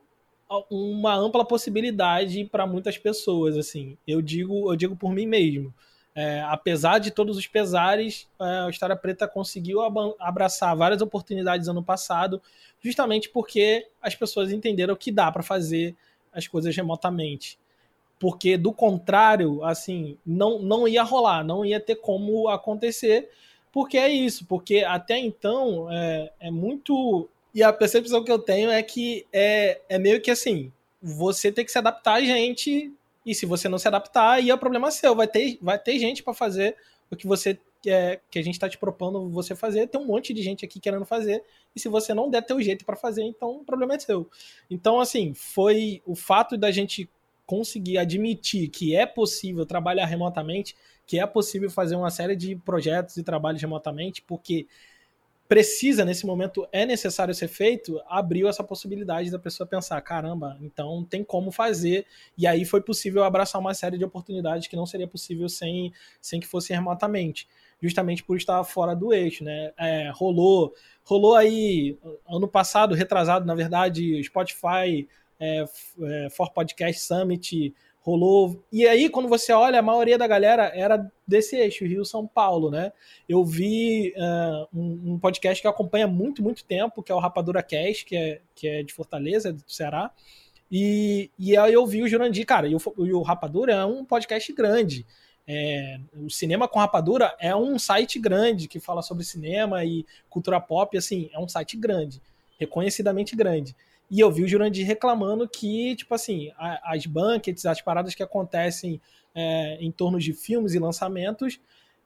uma ampla possibilidade para muitas pessoas, assim. Eu digo, eu digo por mim mesmo. É, apesar de todos os pesares, é, a História Preta conseguiu abraçar várias oportunidades ano passado, justamente porque as pessoas entenderam que dá para fazer as coisas remotamente. Porque, do contrário, assim, não, não ia rolar, não ia ter como acontecer, porque é isso, porque até então é, é muito. E a percepção que eu tenho é que é, é meio que assim: você tem que se adaptar a gente, e se você não se adaptar, aí é problema seu. Vai ter, vai ter gente para fazer o que você quer, que a gente está te propondo você fazer. Tem um monte de gente aqui querendo fazer, e se você não der teu jeito para fazer, então o problema é seu. Então, assim, foi o fato da gente conseguir admitir que é possível trabalhar remotamente, que é possível fazer uma série de projetos e trabalhos remotamente, porque precisa, nesse momento, é necessário ser feito, abriu essa possibilidade da pessoa pensar, caramba, então tem como fazer, e aí foi possível abraçar uma série de oportunidades que não seria possível sem, sem que fosse remotamente, justamente por estar fora do eixo, né? É, rolou, rolou aí, ano passado, retrasado, na verdade, Spotify é, é, For Podcast Summit, rolou. E aí, quando você olha, a maioria da galera era desse eixo, Rio-São Paulo, né? Eu vi uh, um, um, podcast que acompanha muito, muito tempo, que é o Rapadura Cast, que é, que é de Fortaleza, do Ceará. E, e aí eu vi o Jurandir, cara, e o, e o Rapadura é um podcast grande. É, o Cinema com Rapadura é um site grande que fala sobre cinema e cultura pop, assim, é um site grande, reconhecidamente grande. E eu vi o Jurandir reclamando que, tipo assim, as bunkets, as paradas que acontecem é, em torno de filmes e lançamentos,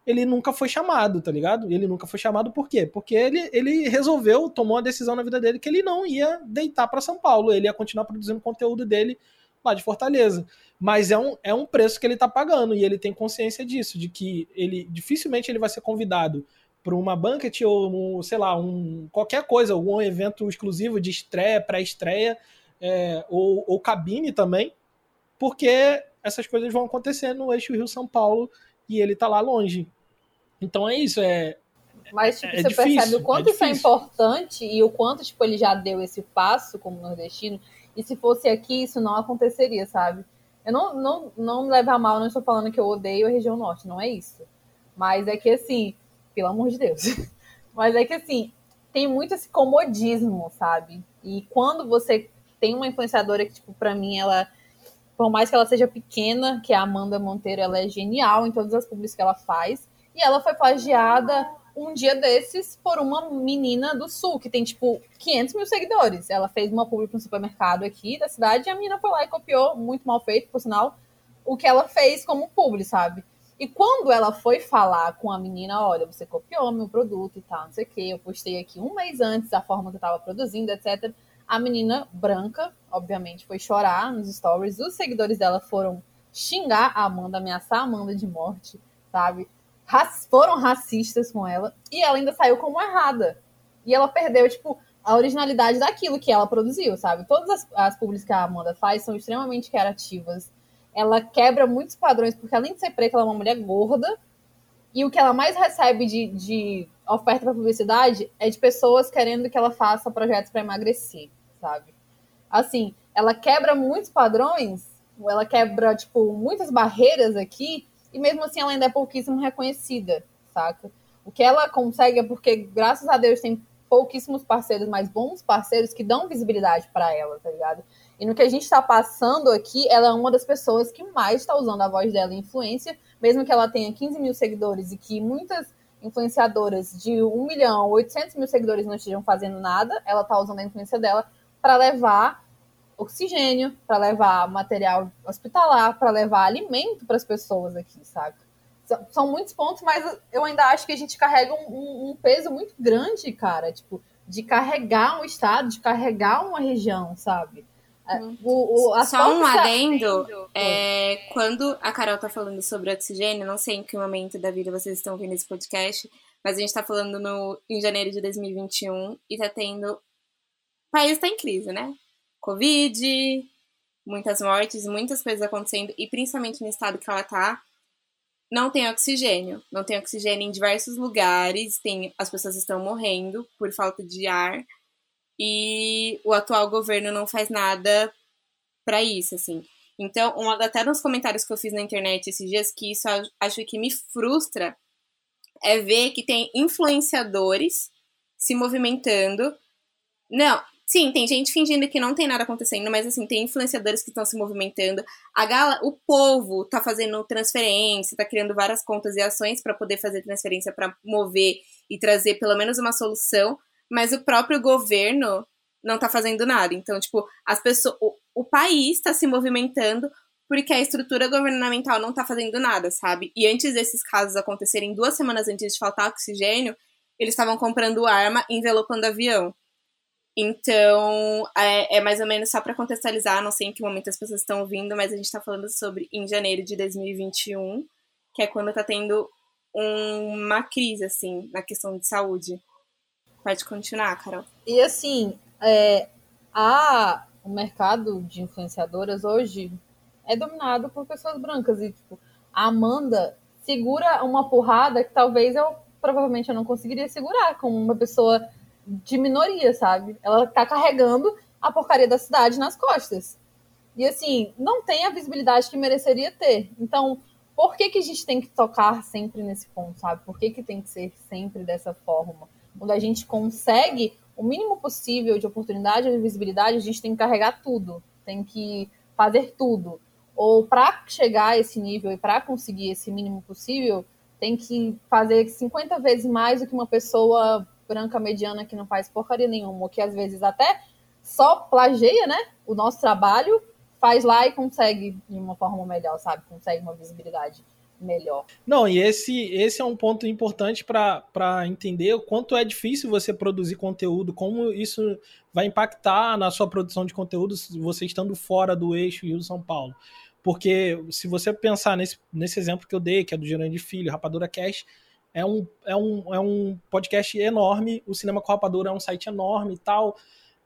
ele nunca foi chamado, tá ligado? Ele nunca foi chamado por quê? Porque ele, ele resolveu, tomou a decisão na vida dele que ele não ia deitar para São Paulo, ele ia continuar produzindo conteúdo dele lá de Fortaleza. Mas é um, é um preço que ele tá pagando e ele tem consciência disso, de que ele dificilmente ele vai ser convidado para uma banquet ou, um, sei lá, um, qualquer coisa, algum evento exclusivo de estreia, pré-estreia, é, ou, ou cabine também, porque essas coisas vão acontecer no eixo Rio-São Paulo e ele tá lá longe. Então é isso, é. Mas tipo, é você difícil, percebe o quanto é isso é importante e o quanto tipo, ele já deu esse passo como nordestino. E se fosse aqui, isso não aconteceria, sabe? Eu não, não, não me leve a mal, não estou falando que eu odeio a região norte, não é isso. Mas é que assim, pelo amor de Deus. Mas é que assim, tem muito esse comodismo, sabe? E quando você tem uma influenciadora que, tipo, pra mim, ela, por mais que ela seja pequena, que é a Amanda Monteiro, ela é genial em todas as publicidades que ela faz. E ela foi plagiada um dia desses por uma menina do sul, que tem, tipo, 500 mil seguidores. Ela fez uma para um supermercado aqui da cidade e a menina foi lá e copiou, muito mal feito, por sinal, o que ela fez como publi, sabe? E quando ela foi falar com a menina, olha, você copiou meu produto e tal, não sei o quê, eu postei aqui um mês antes a forma que eu tava produzindo, etc. A menina branca, obviamente, foi chorar nos stories. Os seguidores dela foram xingar a Amanda, ameaçar a Amanda de morte, sabe? Rac- foram racistas com ela e ela ainda saiu como errada. E ela perdeu, tipo, a originalidade daquilo que ela produziu, sabe? Todas as, as publis que a Amanda faz são extremamente criativas. Ela quebra muitos padrões, porque além de ser preta, ela é uma mulher gorda. E o que ela mais recebe de, de oferta para publicidade é de pessoas querendo que ela faça projetos para emagrecer, sabe? Assim, ela quebra muitos padrões, ela quebra, tipo, muitas barreiras aqui, e mesmo assim ela ainda é pouquíssimo reconhecida, saca? O que ela consegue é porque, graças a Deus, tem pouquíssimos parceiros, mas bons parceiros que dão visibilidade para ela, tá ligado? E no que a gente está passando aqui, ela é uma das pessoas que mais está usando a voz dela em influência, mesmo que ela tenha 15 mil seguidores e que muitas influenciadoras de 1 milhão, 800 mil seguidores não estejam fazendo nada, ela está usando a influência dela para levar oxigênio, para levar material hospitalar, para levar alimento para as pessoas aqui, saca? São, são muitos pontos, mas eu ainda acho que a gente carrega um- um peso muito grande, cara, tipo, de carregar um estado, de carregar uma região, sabe? É, O, o, as Só um adendo, é, quando a Carol tá falando sobre oxigênio, não sei em que momento da vida vocês estão ouvindo esse podcast, Mas a gente tá falando no, em janeiro de 2021 e tá tendo. O país tá em crise, né? Covid, muitas mortes, muitas coisas acontecendo, e principalmente no estado que ela tá, não tem oxigênio. Não tem oxigênio em diversos lugares, tem, as pessoas estão morrendo por falta de ar, e o atual governo não faz nada para isso, assim. Então, até nos comentários que eu fiz na internet esses dias, que isso acho que me frustra, é ver que tem influenciadores se movimentando. Não, sim, tem gente fingindo que não tem nada acontecendo, mas assim, tem influenciadores que estão se movimentando. A gala, o povo tá fazendo transferência, tá criando várias contas e ações para poder fazer transferência para mover e trazer pelo menos uma solução, mas o próprio governo não tá fazendo nada. Então, tipo, as pessoas, o, o país está se movimentando porque a estrutura governamental não tá fazendo nada, sabe? E antes desses casos acontecerem, duas semanas antes de faltar oxigênio, eles estavam comprando arma e envelopando avião. Então, é, é, mais ou menos só para contextualizar, não sei em que momento as pessoas estão ouvindo, mas a gente está falando sobre em janeiro de 2021, que é quando está tendo um, uma crise, assim, na questão de saúde. Pode continuar, Carol. E assim, é, a, o mercado de influenciadoras hoje é dominado por pessoas brancas. E, tipo, a Amanda segura uma porrada que talvez eu, provavelmente, eu não conseguiria segurar como uma pessoa de minoria, sabe? Ela tá carregando a porcaria da cidade nas costas. E, assim, não tem a visibilidade que mereceria ter. Então, por que, que a gente tem que tocar sempre nesse ponto, sabe? Por que, que tem que ser sempre dessa forma? Quando a gente consegue o mínimo possível de oportunidade e visibilidade, a gente tem que carregar tudo, tem que fazer tudo. Ou para chegar a esse nível e para conseguir esse mínimo possível, tem que fazer 50 vezes mais do que uma pessoa branca mediana que não faz porcaria nenhuma, ou que às vezes até só plageia, né, o nosso trabalho, faz lá e consegue de uma forma melhor, sabe? Consegue uma visibilidade melhor. Não, e esse, esse é um ponto importante para entender o quanto é difícil você produzir conteúdo, como isso vai impactar na sua produção de conteúdo você estando fora do eixo Rio-São Paulo. Porque se você pensar nesse, nesse exemplo que eu dei, que é do Gerande Filho, Rapadura Cash, é um, é, um, é um podcast enorme, o Cinema com Rapadura é um site enorme e tal,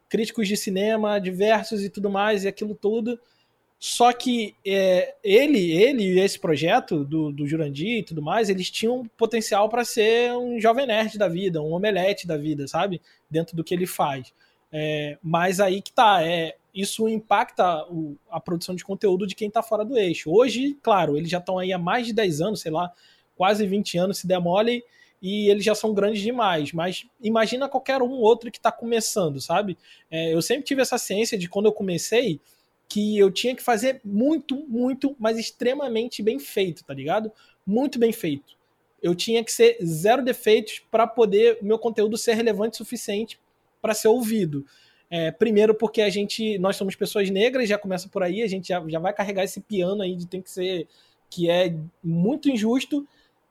críticos de cinema diversos e tudo mais, e aquilo tudo só que é, ele, ele e esse projeto do, do Jurandir e tudo mais, eles tinham potencial para ser um jovem nerd da vida, um omelete da vida, sabe? Dentro do que ele faz. É, mas aí que tá, é, isso impacta o, a produção de conteúdo de quem está fora do eixo. Hoje, claro, eles já estão aí há mais de 10 anos, sei lá, quase 20 anos se demolem, e eles já são grandes demais. Mas imagina qualquer um outro que está começando, sabe? É, eu sempre tive essa ciência de quando eu comecei que eu tinha que fazer muito, muito, mas extremamente bem feito, tá ligado? Muito bem feito. Eu tinha que ser zero defeitos para poder meu conteúdo ser relevante o suficiente para ser ouvido. É, primeiro porque a gente, nós somos pessoas negras, já começa por aí, a gente já, já vai carregar esse piano aí de tem que ser, que é muito injusto,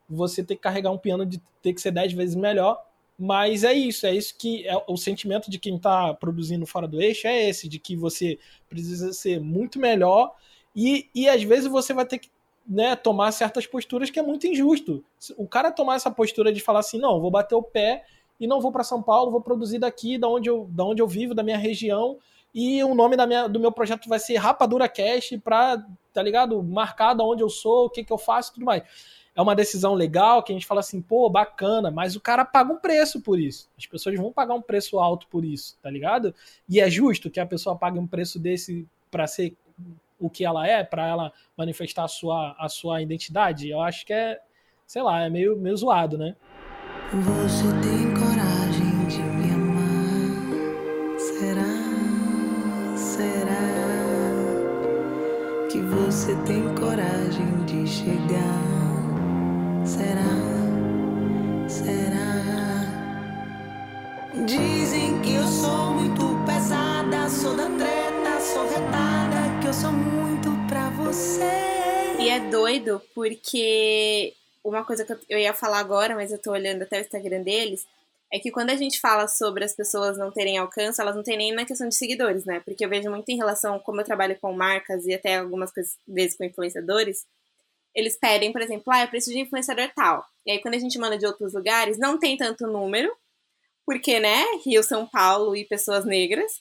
você ter que carregar um piano de ter que ser dez vezes melhor, mas é isso, é isso que é o sentimento de quem está produzindo fora do eixo é esse, de que você precisa ser muito melhor e, e às vezes você vai ter que né, tomar certas posturas que é muito injusto. O cara tomar essa postura de falar assim, não, vou bater o pé e não vou para São Paulo, vou produzir daqui, da onde eu, da onde eu vivo, da minha região, e o nome da minha, do meu projeto vai ser Rapadura Cash para, tá ligado? Marcar da onde eu sou, o que que eu faço, tudo mais é uma decisão legal que a gente fala assim, pô, bacana, mas o cara paga um preço por isso. As pessoas vão pagar um preço alto por isso, tá ligado? E é justo que a pessoa pague um preço desse para ser o que ela é, para ela manifestar a sua, a sua identidade. Eu acho que é, sei lá, é meio, meio zoado, né? Você tem coragem de me amar? Será? Será que você tem coragem de chegar? Será? Será? Dizem que eu sou muito pesada, sou da treta, sou retada, que eu sou muito pra você. E é doido porque uma coisa que eu ia falar agora, mas eu tô olhando até o Instagram deles, é que quando a gente fala sobre as pessoas não terem alcance, elas não têm nem na questão de seguidores, né? Porque eu vejo muito em relação, como eu trabalho com marcas e até algumas vezes com influenciadores, eles pedem, por exemplo, ah, eu preciso de influenciador tal. E aí, quando a gente manda de outros lugares, não tem tanto número, porque, né, Rio, São Paulo e pessoas negras.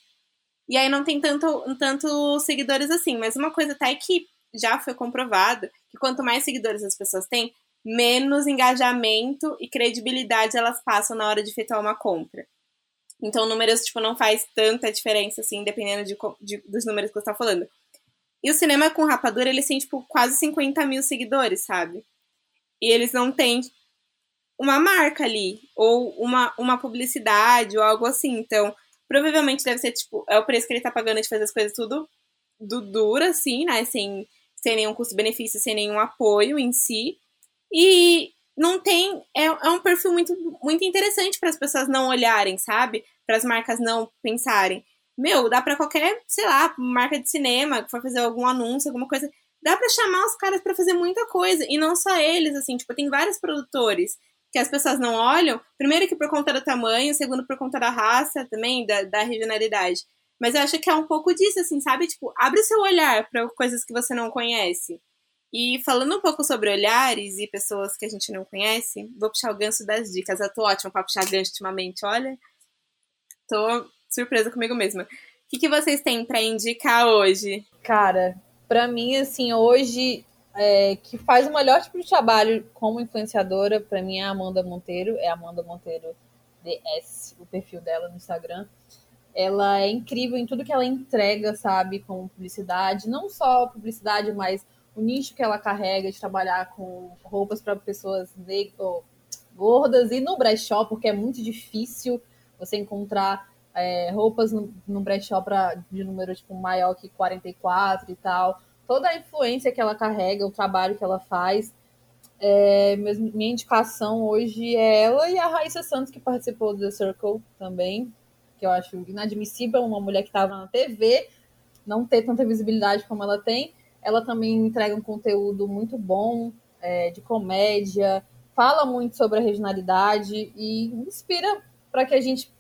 E aí não tem tanto, tanto seguidores assim. Mas uma coisa até que já foi comprovado, que quanto mais seguidores as pessoas têm, menos engajamento e credibilidade elas passam na hora de efetuar uma compra. Então, números, tipo, não faz tanta diferença, assim, dependendo de, de, dos números que você tá falando. E o cinema com rapadura, eles têm, tipo, quase 50 mil seguidores, sabe? E eles não têm uma marca ali, ou uma, uma publicidade, ou algo assim. Então, provavelmente deve ser, tipo, é o preço que ele tá pagando de fazer as coisas tudo do duro, assim, né? Sem, sem nenhum custo-benefício, sem nenhum apoio em si. E não tem. É, é um perfil muito, muito interessante para as pessoas não olharem, sabe? Para as marcas não pensarem. Meu, dá para qualquer, sei lá, marca de cinema que for fazer algum anúncio, alguma coisa. Dá para chamar os caras para fazer muita coisa. E não só eles, assim, tipo, tem vários produtores que as pessoas não olham. Primeiro que por conta do tamanho, segundo por conta da raça também, da, da regionalidade. Mas eu acho que é um pouco disso, assim, sabe? Tipo, abre o seu olhar para coisas que você não conhece. E falando um pouco sobre olhares e pessoas que a gente não conhece, vou puxar o gancho das dicas. Eu tô ótima pra puxar gancho ultimamente, olha. Tô surpresa comigo mesma. O que, que vocês têm para indicar hoje? Cara, para mim, assim, hoje, é, que faz o melhor tipo de trabalho como influenciadora, para mim é a Amanda Monteiro, é Amanda Monteiro DS, o perfil dela no Instagram. Ela é incrível em tudo que ela entrega, sabe, como publicidade, não só publicidade, mas o nicho que ela carrega de trabalhar com roupas para pessoas negras, gordas e no brechó, porque é muito difícil você encontrar é, roupas no, no brechó pra, de número tipo, maior que 44 e tal. Toda a influência que ela carrega, o trabalho que ela faz. É, minha indicação hoje é ela e a Raíssa Santos, que participou do The Circle também, que eu acho inadmissível uma mulher que estava na TV não ter tanta visibilidade como ela tem. Ela também entrega um conteúdo muito bom, é, de comédia, fala muito sobre a regionalidade e inspira para que a gente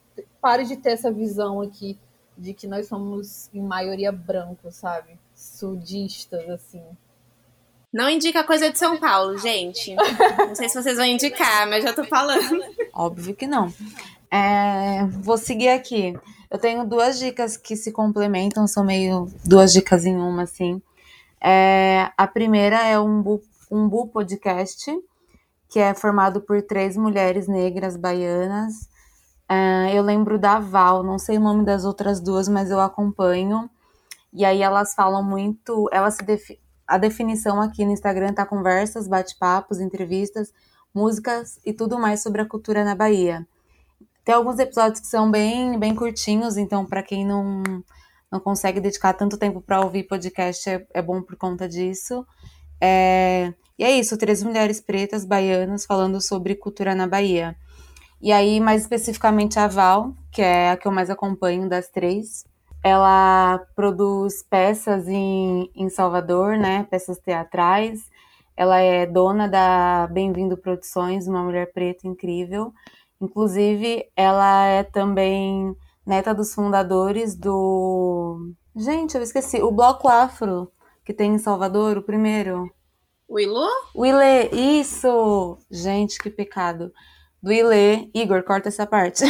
pare de ter essa visão aqui de que nós somos, em maioria, brancos, sabe? Sudistas, assim. Não indica coisa de São Paulo, gente. Não sei se vocês vão indicar, mas já tô falando. Óbvio que não. É, vou seguir aqui. Eu tenho duas dicas que se complementam, são meio duas dicas em uma, assim. É, a primeira é um Bu, um Bu Podcast, que é formado por três mulheres negras baianas. É, eu lembro da Val, não sei o nome das outras duas, mas eu acompanho. E aí elas falam muito. Elas defi a definição aqui no Instagram tá conversas, bate-papos, entrevistas, músicas e tudo mais sobre a cultura na Bahia. Tem alguns episódios que são bem, bem curtinhos, então para quem não não consegue dedicar tanto tempo para ouvir podcast, é, é, bom por conta disso. É, e é isso, três mulheres pretas baianas falando sobre cultura na Bahia. E aí, mais especificamente, a Val, que é a que eu mais acompanho das três, ela produz peças em, em Salvador, né? Peças teatrais. Ela é dona da Bem-vindo Produções, uma mulher preta incrível. Inclusive, ela é também neta dos fundadores do. Gente, eu esqueci. O Bloco Afro, que tem em Salvador, o primeiro. O Ilê, isso! Gente, que pecado. Do Ilê. Igor, corta essa parte.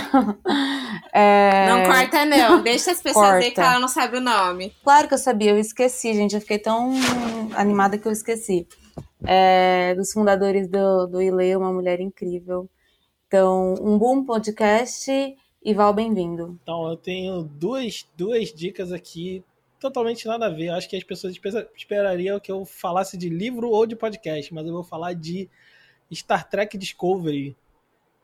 é... Não corta, não. Deixa as pessoas corta. ver que ela não sabe o nome. Claro que eu sabia, eu esqueci, gente. Eu fiquei tão animada que eu esqueci. É, dos fundadores do, do Ilê, uma mulher incrível. Então, um bom podcast e Val, bem-vindo. Então, eu tenho duas, duas dicas aqui totalmente nada a ver. Acho que as pessoas esperariam que eu falasse de livro ou de podcast, mas eu vou falar de Star Trek Discovery,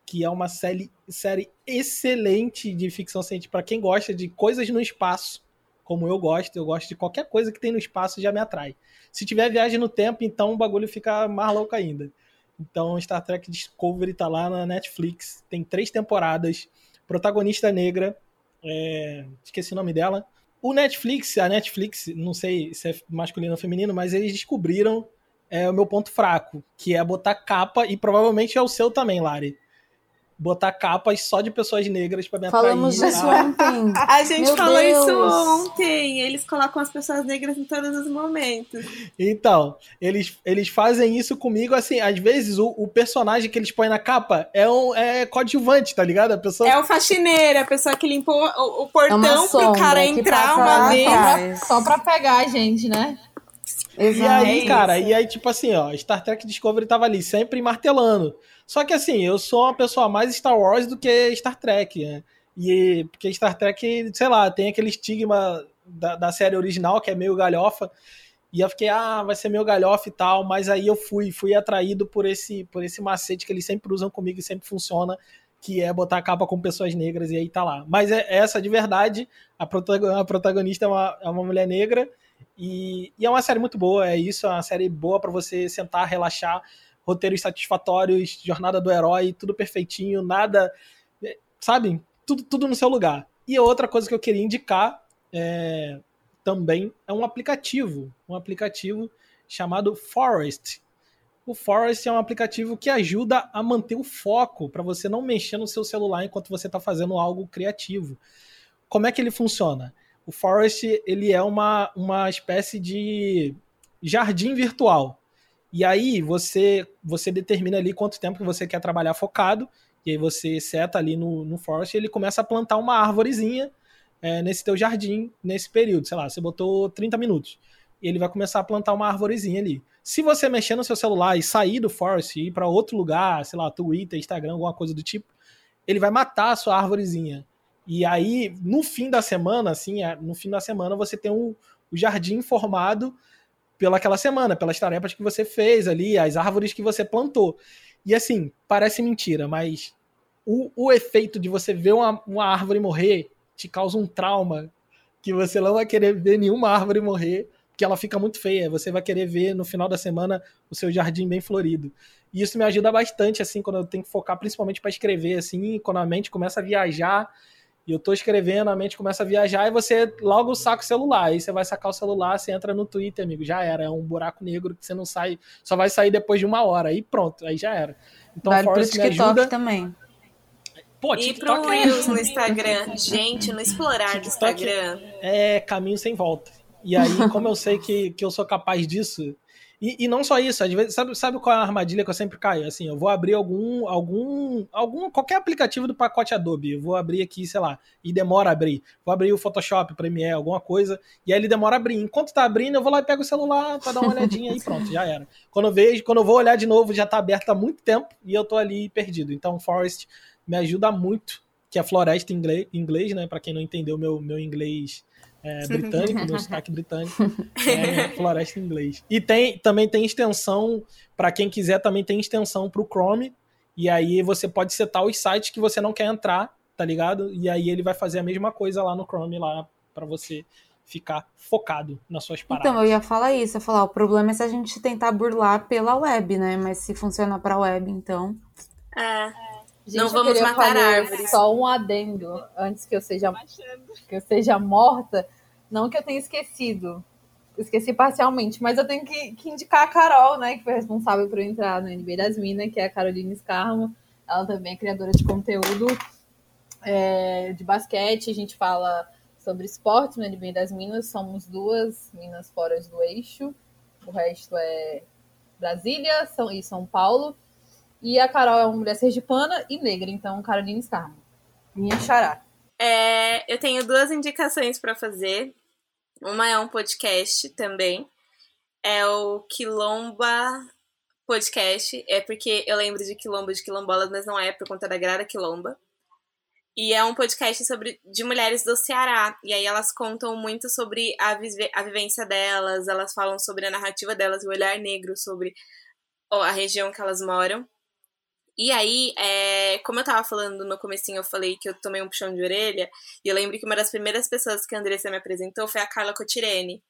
que é uma série, série excelente de ficção científica para quem gosta de coisas no espaço, como eu gosto. Eu gosto de qualquer coisa que tem no espaço já me atrai. Se tiver viagem no tempo, então o bagulho fica mais louco ainda. Então, Star Trek Discovery tá lá na Netflix, tem três temporadas protagonista negra, é, esqueci o nome dela. O Netflix, a Netflix, não sei se é masculino ou feminino, mas eles descobriram é, o meu ponto fraco, que é botar capa, e provavelmente é o seu também, Lari. Botar capas só de pessoas negras pra me Falamos atrair. disso a- ontem. A gente Meu falou Deus. isso ontem. Eles colocam as pessoas negras em todos os momentos. Então, eles, eles fazem isso comigo, assim, às vezes o, o personagem que eles põem na capa é um é coadjuvante, tá ligado? A pessoa É o faxineiro, a pessoa que limpou o, o É portão uma pro cara entrar passa uma vez. Só pra pegar a gente, né? E Exato. aí, É cara, e aí, tipo assim, ó, Star Trek Discovery tava ali, sempre martelando. Só que assim, eu sou uma pessoa mais Star Wars do que Star Trek, né? E porque Star Trek, sei lá, tem aquele estigma da, da série original que é meio galhofa. E eu fiquei, ah, vai ser meio galhofa e tal, mas aí eu fui, fui atraído por esse, por esse macete que eles sempre usam comigo e sempre funciona, que é botar a capa com pessoas negras e aí tá lá. Mas é essa de verdade, a protagonista é uma, é uma mulher negra e, e é uma série muito boa, é isso, é uma série boa pra você sentar, relaxar, roteiros satisfatórios, jornada do herói, tudo perfeitinho, nada, é, sabe? Tudo, tudo no seu lugar. E outra coisa que eu queria indicar é, também é um aplicativo, um aplicativo chamado Forest. O Forest é um aplicativo que ajuda a manter o foco para você não mexer no seu celular enquanto você está fazendo algo criativo. Como é que ele funciona? O Forest ele é uma, uma espécie de jardim virtual. E aí você você determina ali quanto tempo que você quer trabalhar focado. E aí você seta ali no, no Forest e ele começa a plantar uma árvorezinha é, nesse teu jardim nesse período. Sei lá, você botou 30 minutos. E ele vai começar a plantar uma árvorezinha ali. Se você mexer no seu celular e sair do Forest e ir para outro lugar, sei lá, Twitter, Instagram, alguma coisa do tipo, ele vai matar a sua árvorezinha. E aí, no fim da semana, assim, é, no fim da semana, você tem um, o jardim formado pelaquela semana, pelas tarefas que você fez ali, as árvores que você plantou. E assim, parece mentira, mas o, o efeito de você ver uma, uma árvore morrer te causa um trauma que você não vai querer ver nenhuma árvore morrer, porque ela fica muito feia. Você vai querer ver no final da semana o seu jardim bem florido. E isso me ajuda bastante, assim, quando eu tenho que focar principalmente para escrever, assim, quando a mente começa a viajar e eu tô escrevendo, a mente começa a viajar e você logo saca o celular. Aí você vai sacar o celular, você entra no Twitter, amigo, já era. É um buraco negro que você não sai, só vai sair depois de uma hora. Aí pronto, aí já era. Então Vale pro Forest me TikTok ajuda. também. Pô, E TikTok pro é, Reels no Instagram. Gente, no explorar do Instagram. é caminho sem volta. E aí, como eu sei que, que eu sou capaz disso. E, e não só isso, às vezes, sabe, sabe qual é a armadilha que eu sempre caio? Assim, eu vou abrir algum, algum, algum, qualquer aplicativo do pacote Adobe. Eu vou abrir aqui, sei lá, e demora a abrir. Vou abrir o Photoshop, Premiere, alguma coisa, e aí ele demora a abrir. Enquanto tá abrindo, eu vou lá e pego o celular pra dar uma olhadinha e pronto, já era. Quando eu vejo, quando eu vou olhar de novo, já tá aberto há muito tempo e eu tô ali perdido. Então, Forest me ajuda muito, que é floresta em inglês, inglês né? Pra quem não entendeu meu, meu inglês é, britânico, meu sotaque britânico, é floresta em inglês. E tem, também tem extensão, para quem quiser, também tem extensão pro Chrome, e aí você pode setar os sites que você não quer entrar, tá ligado? E aí ele vai fazer a mesma coisa lá no Chrome, lá para você ficar focado nas suas paradas. Então, eu ia falar isso, eu ia falar, o problema é se a gente tentar burlar pela web, né? Mas se funciona pra web, então. É. Gente, Não vamos matar árvores. Só um adendo antes que eu seja que eu seja morta. Não que eu tenha esquecido. Esqueci parcialmente, mas eu tenho que, que indicar a Carol, né? Que foi responsável por eu entrar no NBA das Minas, que é a Caroline Scarmo. Ela também é criadora de conteúdo é, de basquete. A gente fala sobre esportes no NBA das Minas. Somos duas minas fora do eixo. O resto é Brasília São, e São Paulo. E a Carol é uma mulher sergipana e negra, então Caroline Scarmo. Minha xará. É, eu tenho duas indicações para fazer. Uma é um podcast também. É o Quilomba Podcast. É porque eu lembro de Quilomba de Quilombolas, mas não é por conta da Grada Quilomba. E é um podcast sobre de mulheres do Ceará. E aí elas contam muito sobre a, vive, a vivência delas, elas falam sobre a narrativa delas, o olhar negro sobre a região que elas moram. E aí, é, como eu tava falando no comecinho, eu falei que eu tomei um puxão de orelha, e eu lembro que uma das primeiras pessoas que a Andressa me apresentou foi a Carla Cotirene,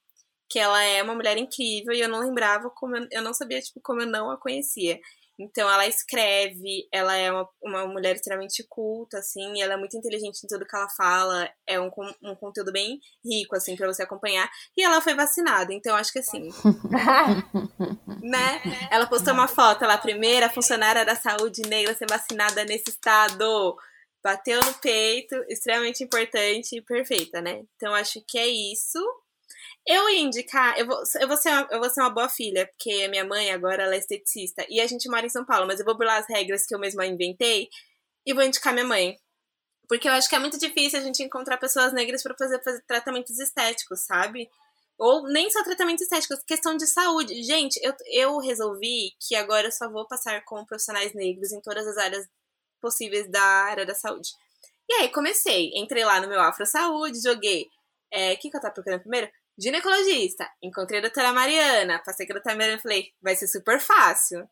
que ela é uma mulher incrível, e eu não lembrava como eu, eu não sabia, tipo, como eu não a conhecia. Então ela escreve, ela é uma, uma mulher extremamente culta, assim, ela é muito inteligente em tudo que ela fala, é um, um conteúdo bem rico, assim, para você acompanhar. E ela foi vacinada, então acho que assim. né? Ela postou uma foto, ela, a primeira funcionária da saúde negra ser vacinada nesse estado. Bateu no peito, extremamente importante e perfeita, né? Então acho que é isso. Eu ia indicar, eu vou, eu, vou ser uma, eu vou ser uma boa filha, porque a minha mãe agora ela é esteticista e a gente mora em São Paulo, mas eu vou burlar as regras que eu mesma inventei e vou indicar minha mãe. Porque eu acho que é muito difícil a gente encontrar pessoas negras para fazer, fazer tratamentos estéticos, sabe? Ou nem só tratamentos estéticos, questão de saúde. Gente, eu, eu resolvi que agora eu só vou passar com profissionais negros em todas as áreas possíveis da área da saúde. E aí comecei, entrei lá no meu Afro Saúde, joguei. O é, que, que eu tava procurando primeiro? Ginecologista. Encontrei a doutora Mariana. Passei com a doutora Mariana e falei, vai ser super fácil.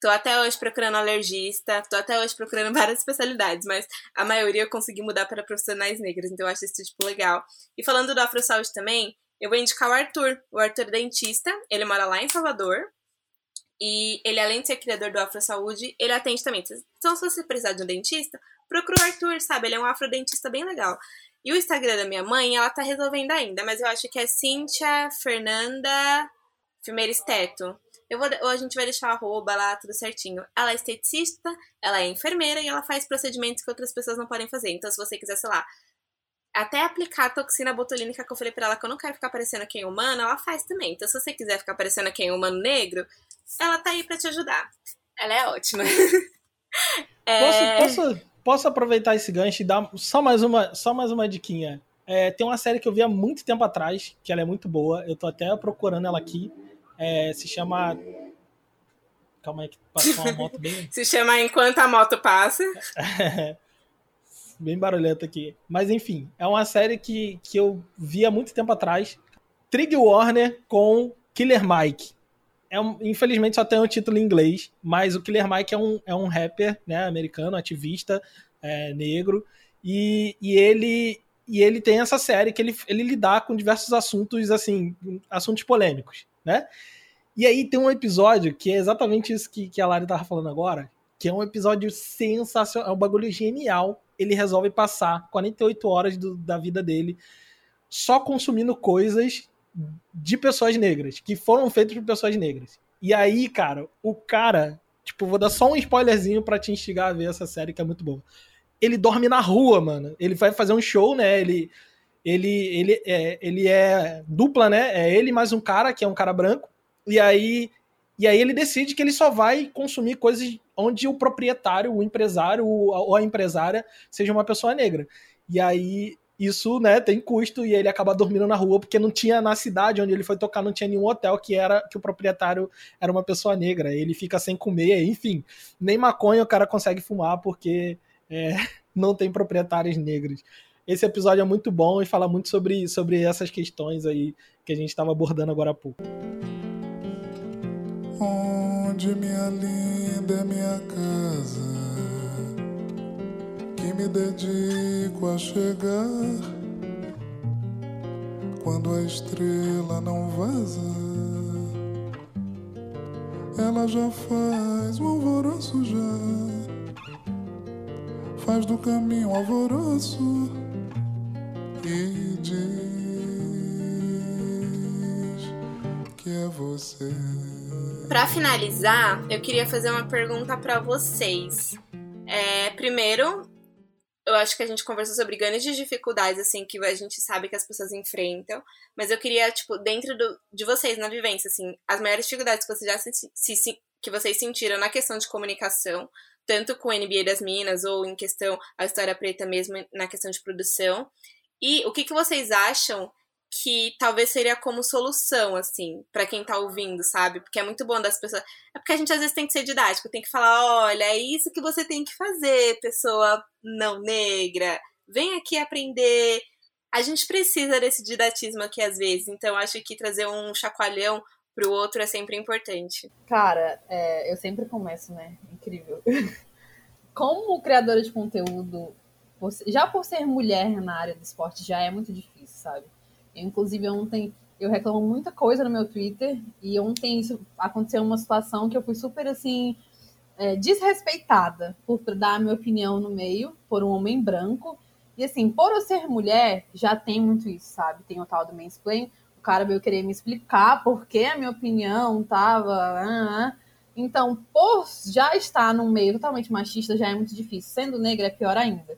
Tô até hoje procurando alergista, tô até hoje procurando várias especialidades, mas a maioria eu consegui mudar para profissionais negros, então eu acho esse tipo legal. E falando do Afro Saúde também, eu vou indicar o Arthur. O Arthur é dentista, ele mora lá em Salvador. E ele, além de ser criador do Afro Saúde, ele atende também. Então, se você precisar de um dentista, procura o Arthur, sabe? Ele é um afrodentista bem legal. E o Instagram da minha mãe, ela tá resolvendo ainda, mas eu acho que é Cíntia Fernanda Firmeira Esteto. Eu vou, ou a gente vai deixar a arroba lá, tudo certinho. Ela é esteticista, ela é enfermeira e ela faz procedimentos que outras pessoas não podem fazer. Então, se você quiser, sei lá, até aplicar a toxina botulínica que eu falei pra ela que eu não quero ficar parecendo quem humano, ela faz também. Então, se você quiser ficar parecendo quem humano negro, ela tá aí pra te ajudar. Ela é ótima. é... Posso, posso, posso aproveitar esse gancho e dar só mais uma, só mais uma diquinha? É, tem uma série que eu vi há muito tempo atrás, que ela é muito boa. Eu tô até procurando ela aqui. É, se chama. Calma aí, que passou uma moto bem. se chama Enquanto a Moto Passa. bem barulhenta aqui. Mas enfim, é uma série que, que eu vi há muito tempo atrás. Trig Warner com Killer Mike. É um, infelizmente só tem o um título em inglês, mas o Killer Mike é um, é um rapper né, americano, ativista, é, negro, e, e ele e ele tem essa série que ele, ele lidar com diversos assuntos, assim, assuntos polêmicos, né? E aí tem um episódio que é exatamente isso que, que a Lari tava falando agora, que é um episódio sensacional, é um bagulho genial, ele resolve passar 48 horas do, da vida dele só consumindo coisas de pessoas negras, que foram feitas por pessoas negras. E aí, cara, o cara, tipo, vou dar só um spoilerzinho para te instigar a ver essa série que é muito boa. Ele dorme na rua, mano. Ele vai fazer um show, né? Ele ele ele é, ele é dupla, né? É ele mais um cara que é um cara branco. E aí e aí ele decide que ele só vai consumir coisas onde o proprietário, o empresário ou a empresária seja uma pessoa negra. E aí isso, né, tem custo e ele acaba dormindo na rua porque não tinha na cidade onde ele foi tocar não tinha nenhum hotel que era que o proprietário era uma pessoa negra. Ele fica sem comer, enfim, nem maconha o cara consegue fumar porque é, não tem proprietários negros. Esse episódio é muito bom e fala muito sobre, sobre essas questões aí que a gente estava abordando agora há pouco. Onde minha linda é minha casa, me dedico a chegar quando a estrela não vaza. Ela já faz o alvoroço já, faz do caminho alvoroço e diz que é você. Para finalizar, eu queria fazer uma pergunta para vocês. É, primeiro, eu acho que a gente conversou sobre grandes dificuldades, assim, que a gente sabe que as pessoas enfrentam. Mas eu queria, tipo, dentro do, de vocês, na vivência, assim, as maiores dificuldades que vocês já se, se, que vocês sentiram na questão de comunicação, tanto com o NBA das Minas ou em questão a História Preta mesmo, na questão de produção. E o que, que vocês acham que talvez seria como solução, assim, para quem tá ouvindo, sabe? Porque é muito bom das pessoas. É porque a gente às vezes tem que ser didático, tem que falar: olha, é isso que você tem que fazer, pessoa não negra. Vem aqui aprender. A gente precisa desse didatismo aqui às vezes, então acho que trazer um chacoalhão pro outro é sempre importante. Cara, é, eu sempre começo, né? Incrível. Como criadora de conteúdo, já por ser mulher na área do esporte, já é muito difícil, sabe? Inclusive, ontem eu reclamo muita coisa no meu Twitter e ontem isso aconteceu uma situação que eu fui super assim é, desrespeitada por dar a minha opinião no meio, por um homem branco. E assim, por eu ser mulher, já tem muito isso, sabe? Tem o tal do mansplain, o cara veio querer me explicar por que a minha opinião tava. Ah, ah. Então, por já estar num meio totalmente machista, já é muito difícil. Sendo negra, é pior ainda.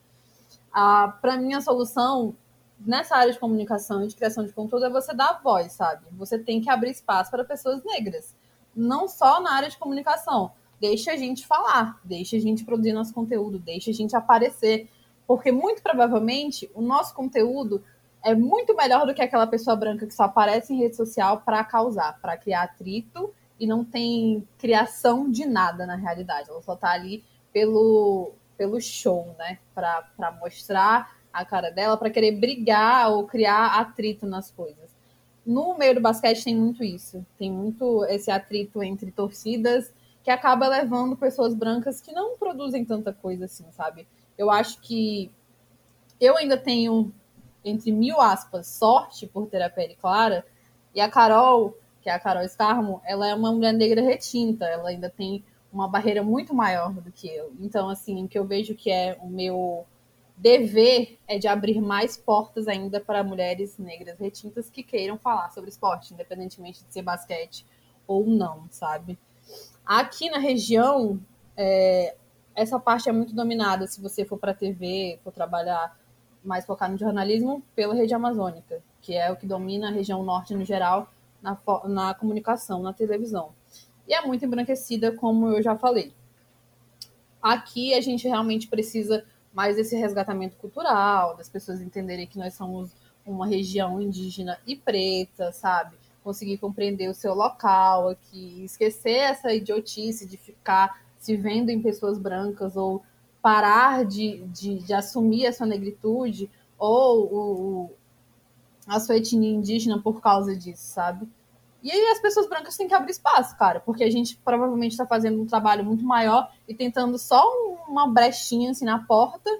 Ah, para mim, a solução nessa área de comunicação e de criação de conteúdo é você dar voz, sabe? Você tem que abrir espaço para pessoas negras. Não só na área de comunicação. Deixa a gente falar, deixa a gente produzir nosso conteúdo, deixa a gente aparecer. Porque muito provavelmente o nosso conteúdo é muito melhor do que aquela pessoa branca que só aparece em rede social para causar, para criar atrito e não tem criação de nada na realidade. Ela só tá ali pelo, pelo show, né? Para mostrar a cara dela, para querer brigar ou criar atrito nas coisas. No meio do basquete tem muito isso. Tem muito esse atrito entre torcidas que acaba levando pessoas brancas que não produzem tanta coisa assim, sabe? Eu acho que eu ainda tenho, entre mil aspas, sorte por ter a pele clara, e a Carol que é a Carol Starmo, ela é uma mulher negra retinta, ela ainda tem uma barreira muito maior do que eu. Então, assim, o que eu vejo que é o meu dever é de abrir mais portas ainda para mulheres negras retintas que queiram falar sobre esporte, independentemente de ser basquete ou não, sabe? Aqui na região, é, essa parte é muito dominada, se você for para a TV, for trabalhar mais focado no jornalismo, pela rede amazônica, que é o que domina a região norte no geral, na, na comunicação, na televisão. E é muito embranquecida, como eu já falei. Aqui a gente realmente precisa mais desse resgatamento cultural, das pessoas entenderem que nós somos uma região indígena e preta, sabe? Conseguir compreender o seu local aqui, esquecer essa idiotice de ficar se vendo em pessoas brancas ou parar de, de, de assumir a sua negritude ou o, a sua etnia indígena por causa disso, sabe? E aí as pessoas brancas têm que abrir espaço, cara, porque a gente provavelmente está fazendo um trabalho muito maior e tentando só uma brechinha assim na porta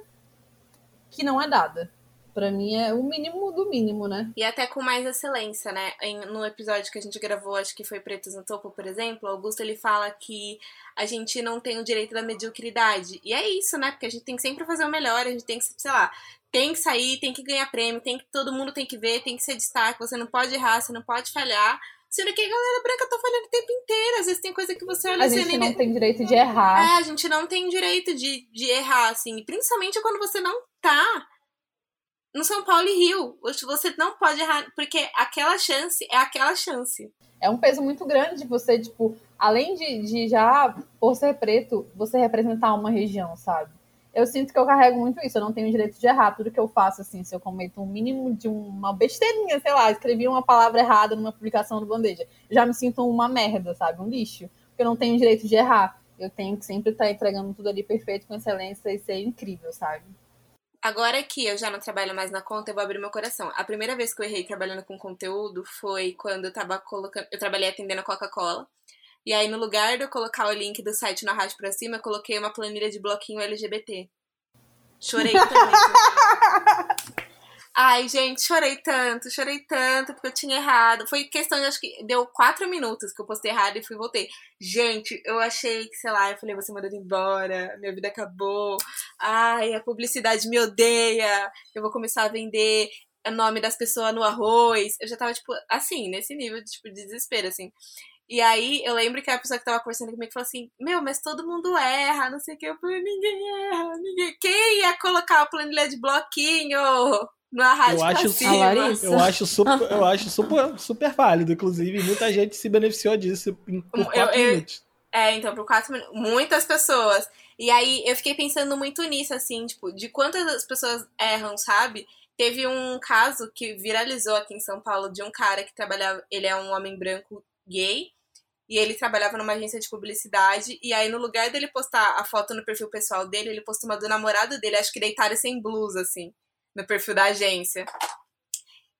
que não é dada. Para mim é o mínimo do mínimo, né? E até com mais excelência, né? Em, no episódio que a gente gravou, acho que foi Pretos no Topo, por exemplo, Augusto ele fala que a gente não tem o direito da mediocridade. E é isso, né? Porque a gente tem que sempre fazer o melhor, a gente tem que, sei lá, tem que sair, tem que ganhar prêmio, tem que todo mundo tem que ver, tem que ser destaque, você não pode errar, você não pode falhar. Sendo que a galera branca tá falhando o tempo inteiro. Às vezes tem coisa que você olha A assim, gente não tem direito de errar. É, a gente não tem direito de, de errar, assim. Principalmente quando você não tá no São Paulo e Rio. Você não pode errar, porque aquela chance é aquela chance. É um peso muito grande você, tipo, além de, de já, por ser preto, você representar uma região, sabe? Eu sinto que eu carrego muito isso, eu não tenho direito de errar tudo que eu faço, assim, se eu cometo um mínimo de uma besteirinha, sei lá, escrevi uma palavra errada numa publicação do Bandeja, já me sinto uma merda, sabe? Um lixo, porque eu não tenho direito de errar. Eu tenho que sempre estar entregando tudo ali perfeito, com excelência e ser incrível, sabe? Agora que eu já não trabalho mais na conta, eu vou abrir meu coração. A primeira vez que eu errei trabalhando com conteúdo foi quando eu tava colocando. Eu trabalhei atendendo a Coca-Cola. E aí, no lugar de eu colocar o link do site na rádio pra cima, eu coloquei uma planilha de bloquinho LGBT. Chorei tanto. Ai, gente, chorei tanto, chorei tanto, porque eu tinha errado. Foi questão de, acho que deu quatro minutos que eu postei errado e fui voltei. Gente, eu achei que, sei lá, eu falei, você mandando embora, minha vida acabou. Ai, a publicidade me odeia, eu vou começar a vender o nome das pessoas no arroz. Eu já tava, tipo, assim, nesse nível de, tipo, de desespero, assim. E aí, eu lembro que a pessoa que tava conversando comigo falou assim: Meu, mas todo mundo erra, não sei o que. Eu falei: Ninguém erra, ninguém. Quem ia colocar a planilha de bloquinho na rádio Eu pra acho, eu acho super, eu acho super, super válido, inclusive, muita gente se beneficiou disso em, por Eu- quatro eu- minutos. É, então, por quatro minutos. Muitas pessoas. E aí eu fiquei pensando muito nisso, assim, tipo, de quantas as pessoas erram, sabe? Teve um caso que viralizou aqui em São Paulo de um cara que trabalhava. Ele é um homem branco gay. E ele trabalhava numa agência de publicidade. E aí, no lugar dele postar a foto no perfil pessoal dele, ele postou uma do namorado dele, acho que deitado sem blusa, assim, no perfil da agência.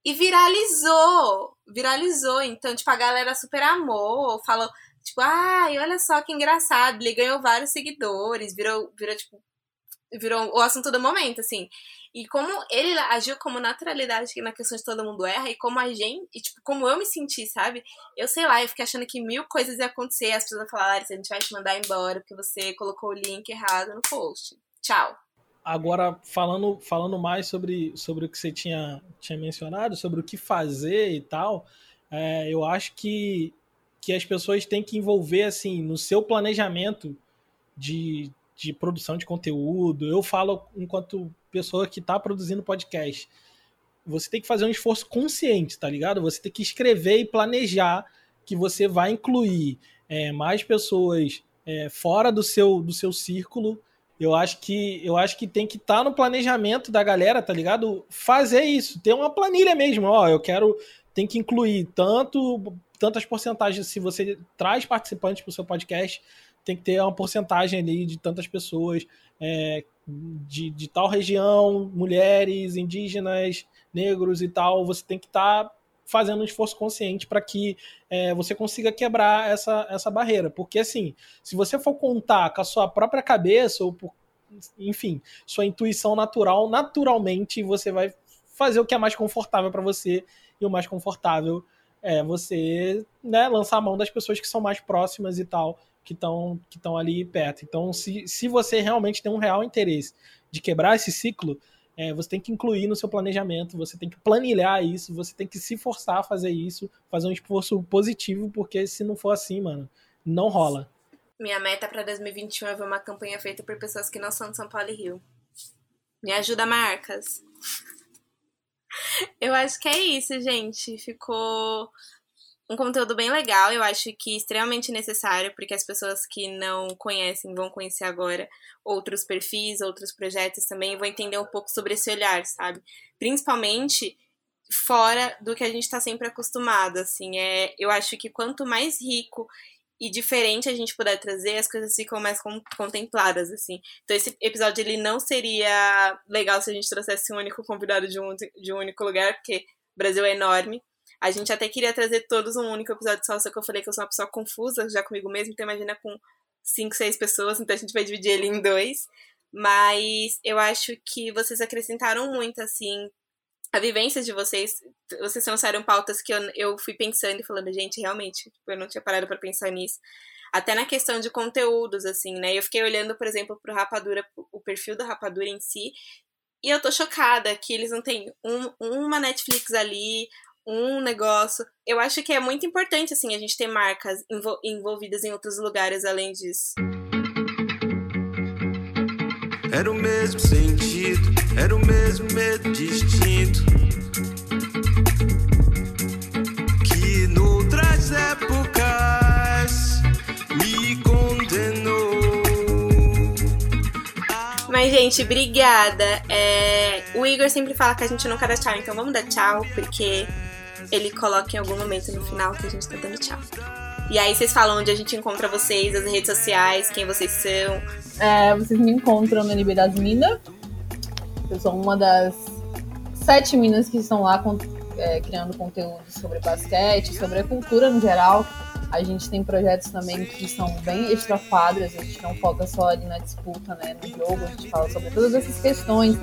E viralizou! Viralizou. Então, tipo, a galera super amou, falou, tipo, ai, olha só que engraçado. Ele ganhou vários seguidores, virou, virou tipo, virou o assunto do momento, assim. E como ele agiu como naturalidade na questão de todo mundo erra, e como a gente, e, tipo, como eu me senti, sabe? Eu sei lá, eu fiquei achando que mil coisas iam acontecer, as pessoas falaram, a gente vai te mandar embora porque você colocou o link errado no post. Tchau. Agora, falando, falando mais sobre, sobre o que você tinha, tinha mencionado, sobre o que fazer e tal, é, eu acho que, que as pessoas têm que envolver, assim, no seu planejamento de, de produção de conteúdo. Eu falo enquanto pessoa que está produzindo podcast. Você tem que fazer um esforço consciente, tá ligado? Você tem que escrever e planejar que você vai incluir é, mais pessoas é, fora do seu, do seu círculo. Eu acho que eu acho que tem que estar tá no planejamento da galera, tá ligado? Fazer isso, ter uma planilha mesmo. Ó, eu quero tem que incluir tanto tantas porcentagens se você traz participantes para o seu podcast, tem que ter uma porcentagem ali de tantas pessoas é, de, de tal região, mulheres, indígenas, negros e tal. Você tem que estar tá fazendo um esforço consciente para que é, você consiga quebrar essa, essa barreira. Porque, assim, se você for contar com a sua própria cabeça, ou por, enfim, sua intuição natural, naturalmente você vai fazer o que é mais confortável para você e o mais confortável é você né, lançar a mão das pessoas que são mais próximas e tal que estão que ali perto. Então, se, se você realmente tem um real interesse de quebrar esse ciclo, é, você tem que incluir no seu planejamento, você tem que planilhar isso, você tem que se forçar a fazer isso, fazer um esforço positivo, porque se não for assim, mano, não rola. Minha meta para 2021 é ver uma campanha feita por pessoas que não são de São Paulo e Rio. Me ajuda, marcas. Eu acho que é isso, gente. Ficou um conteúdo bem legal, eu acho que extremamente necessário, porque as pessoas que não conhecem vão conhecer agora outros perfis, outros projetos também, e vão entender um pouco sobre esse olhar, sabe? Principalmente fora do que a gente está sempre acostumado, assim, é, eu acho que quanto mais rico e diferente a gente puder trazer, as coisas ficam mais contempladas, assim. Então esse episódio ele não seria legal se a gente trouxesse um único convidado de um, de um único lugar, porque o Brasil é enorme, a gente até queria trazer todos um único episódio só, só que eu falei que eu sou uma pessoa confusa já comigo mesmo, então imagina com cinco, seis pessoas, então a gente vai dividir ele em dois. Mas eu acho que vocês acrescentaram muito, assim, a vivência de vocês. Vocês trouxeram pautas que eu, eu fui pensando e falando, gente, realmente, tipo, eu não tinha parado para pensar nisso. Até na questão de conteúdos, assim, né? Eu fiquei olhando, por exemplo, pro Rapadura, o perfil do Rapadura em si, e eu tô chocada que eles não têm um, uma Netflix ali, um negócio. Eu acho que é muito importante, assim, a gente ter marcas envol envolvidas em outros lugares além disso. Era o mesmo sentido, era o mesmo medo distinto. Que noutras épocas Mas, gente, obrigada. É... O Igor sempre fala que a gente nunca dá tchau, então vamos dar tchau, porque ele coloca em algum momento no final que a gente tá dando tchau. E aí vocês falam onde a gente encontra vocês, as redes sociais, quem vocês são. É, vocês me encontram no NB das Minas. Eu sou uma das sete minas que estão lá é, criando conteúdo sobre basquete, sobre a cultura no geral. A gente tem projetos também que são bem extra-quadras, a gente não foca só ali na disputa, né, no jogo, a gente fala sobre todas essas questões.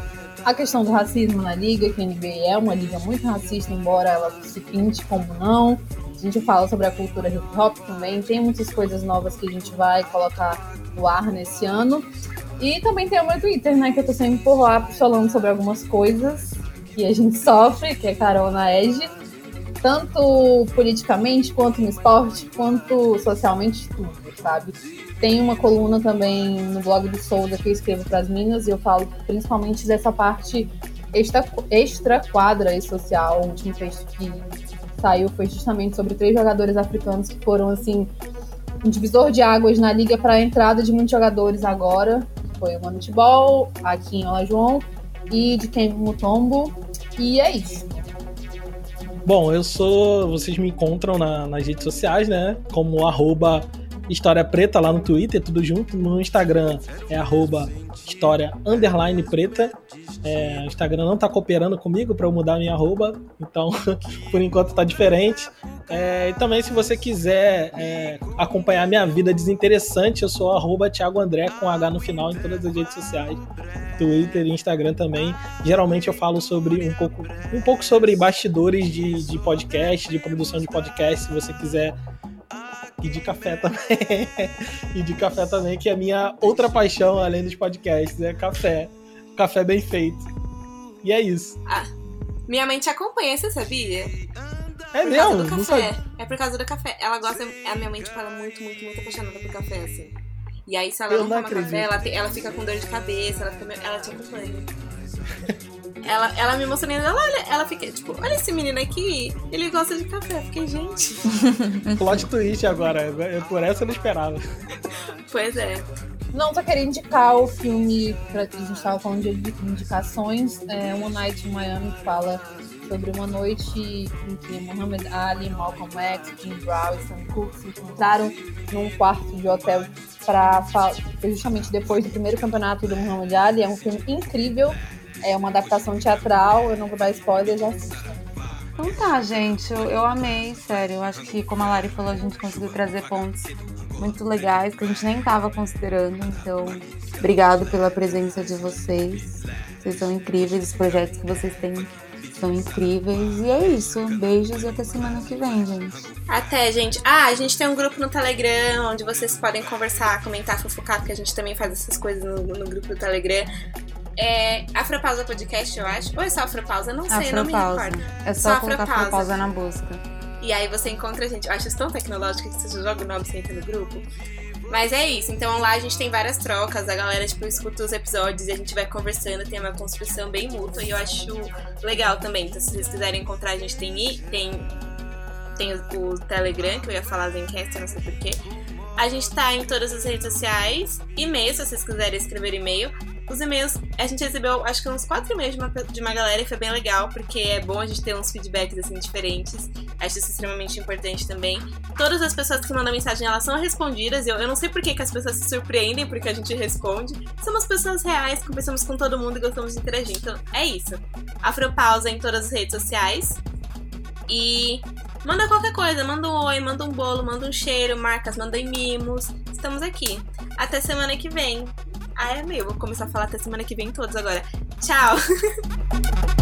A questão do racismo na liga, que a NBA é uma liga muito racista, embora ela se pinte como não. A gente fala sobre a cultura hip hop também, tem muitas coisas novas que a gente vai colocar no ar nesse ano. E também tem o meu Twitter, né, que eu tô sempre por lá falando sobre algumas coisas que a gente sofre, que é Carol na Edge tanto politicamente, quanto no esporte, quanto socialmente, tudo, sabe? Tem uma coluna também no blog do Souza que eu escrevo para as minas e eu falo principalmente dessa parte extra, extra quadra e social. O último texto que saiu foi justamente sobre três jogadores africanos que foram, assim, um divisor de águas na liga para a entrada de muitos jogadores agora. Foi o Manutebol, aqui em Ola João e de Ken Mutombo. E é isso. Bom, eu sou. Vocês me encontram na, nas redes sociais, né? Como arroba História Preta lá no Twitter, tudo junto. No Instagram é arroba História Underline Preta. É, o Instagram não tá cooperando comigo para eu mudar minha arroba, então por enquanto tá diferente. É, e também, se você quiser é, acompanhar minha vida desinteressante, eu sou arroba Thiago André com H no final em todas as redes sociais. Twitter e Instagram também. Geralmente eu falo sobre um pouco, um pouco sobre bastidores de, de podcast, de produção de podcast, se você quiser. E de café também. e de café também, que é a minha outra paixão, além dos podcasts, é café. Café bem feito. E é isso. Ah, minha mãe te acompanha, você sabia? É Por mesmo? causa do café. É por causa do café. Ela gosta. A minha mãe, tipo, ela é muito, muito, muito apaixonada por café, assim. E aí, se ela Eu não não toma acredito. café, ela, ela fica com dor de cabeça, ela, fica ela te acompanha. Ela, ela me mostrando, ela, olha, ela fica, tipo, olha esse menino aqui, ele gosta de café. Eu fiquei, gente. Plot twist agora. Eu- Por essa eu não esperava. Pois é. Não, só queria indicar o filme, pra, a gente estava falando de indicações, é One Night in Miami, que fala sobre uma noite em que Muhammad Ali, Malcolm X, Jim Brown e Sam Cooke se encontraram num quarto de hotel para justamente depois do primeiro campeonato do Muhammad Ali. É um filme incrível, é uma adaptação teatral, eu não vou dar spoilers, assistam. Então tá, gente, eu, eu amei, sério. Eu acho que, como a Lari falou, a gente conseguiu trazer pontos muito legais que a gente nem tava considerando. Então, obrigado pela presença de vocês. Vocês são incríveis, os projetos que vocês têm são incríveis. E é isso. Beijos e até semana que vem, gente. Até, gente. Ah, a gente tem um grupo no Telegram onde vocês podem conversar, comentar, fofocar, porque a gente também faz essas coisas no, no grupo do Telegram. É Afropausa Podcast, eu acho. Ou é só Afropausa? Não sei, não me Afropausa. recordo. É só, Só colocar Afropausa. Afropausa na busca. E aí você encontra a gente. Eu acho isso tão tecnológico que você joga o nome sem entra no grupo. Mas é isso. Então lá a gente tem várias trocas. A galera, tipo, escuta os episódios e a gente vai conversando. Tem uma construção bem mútua. E eu acho legal também. Então, se vocês quiserem encontrar, a gente tem tem, tem o, o Telegram, que eu ia falar Zencast, não sei porquê. A gente tá em todas as redes sociais. E-mail, se vocês quiserem escrever e-mail. Os e-mails, a gente recebeu acho que uns quatro e-mails de uma, de uma galera e foi bem legal, porque é bom a gente ter uns feedbacks assim diferentes. Acho isso extremamente importante também. Todas as pessoas que mandam mensagem, elas são respondidas. Eu, eu não sei por que, que as pessoas se surpreendem porque a gente responde. Somos pessoas reais, conversamos com todo mundo e gostamos de interagir. Então, é isso. Afropausa em todas as redes sociais. E manda qualquer coisa, manda um oi, manda um bolo, manda um cheiro, marcas, mandem mimos. Estamos aqui. Até semana que vem. Ah, é meu, vou começar a falar até semana que vem todos agora. Tchau!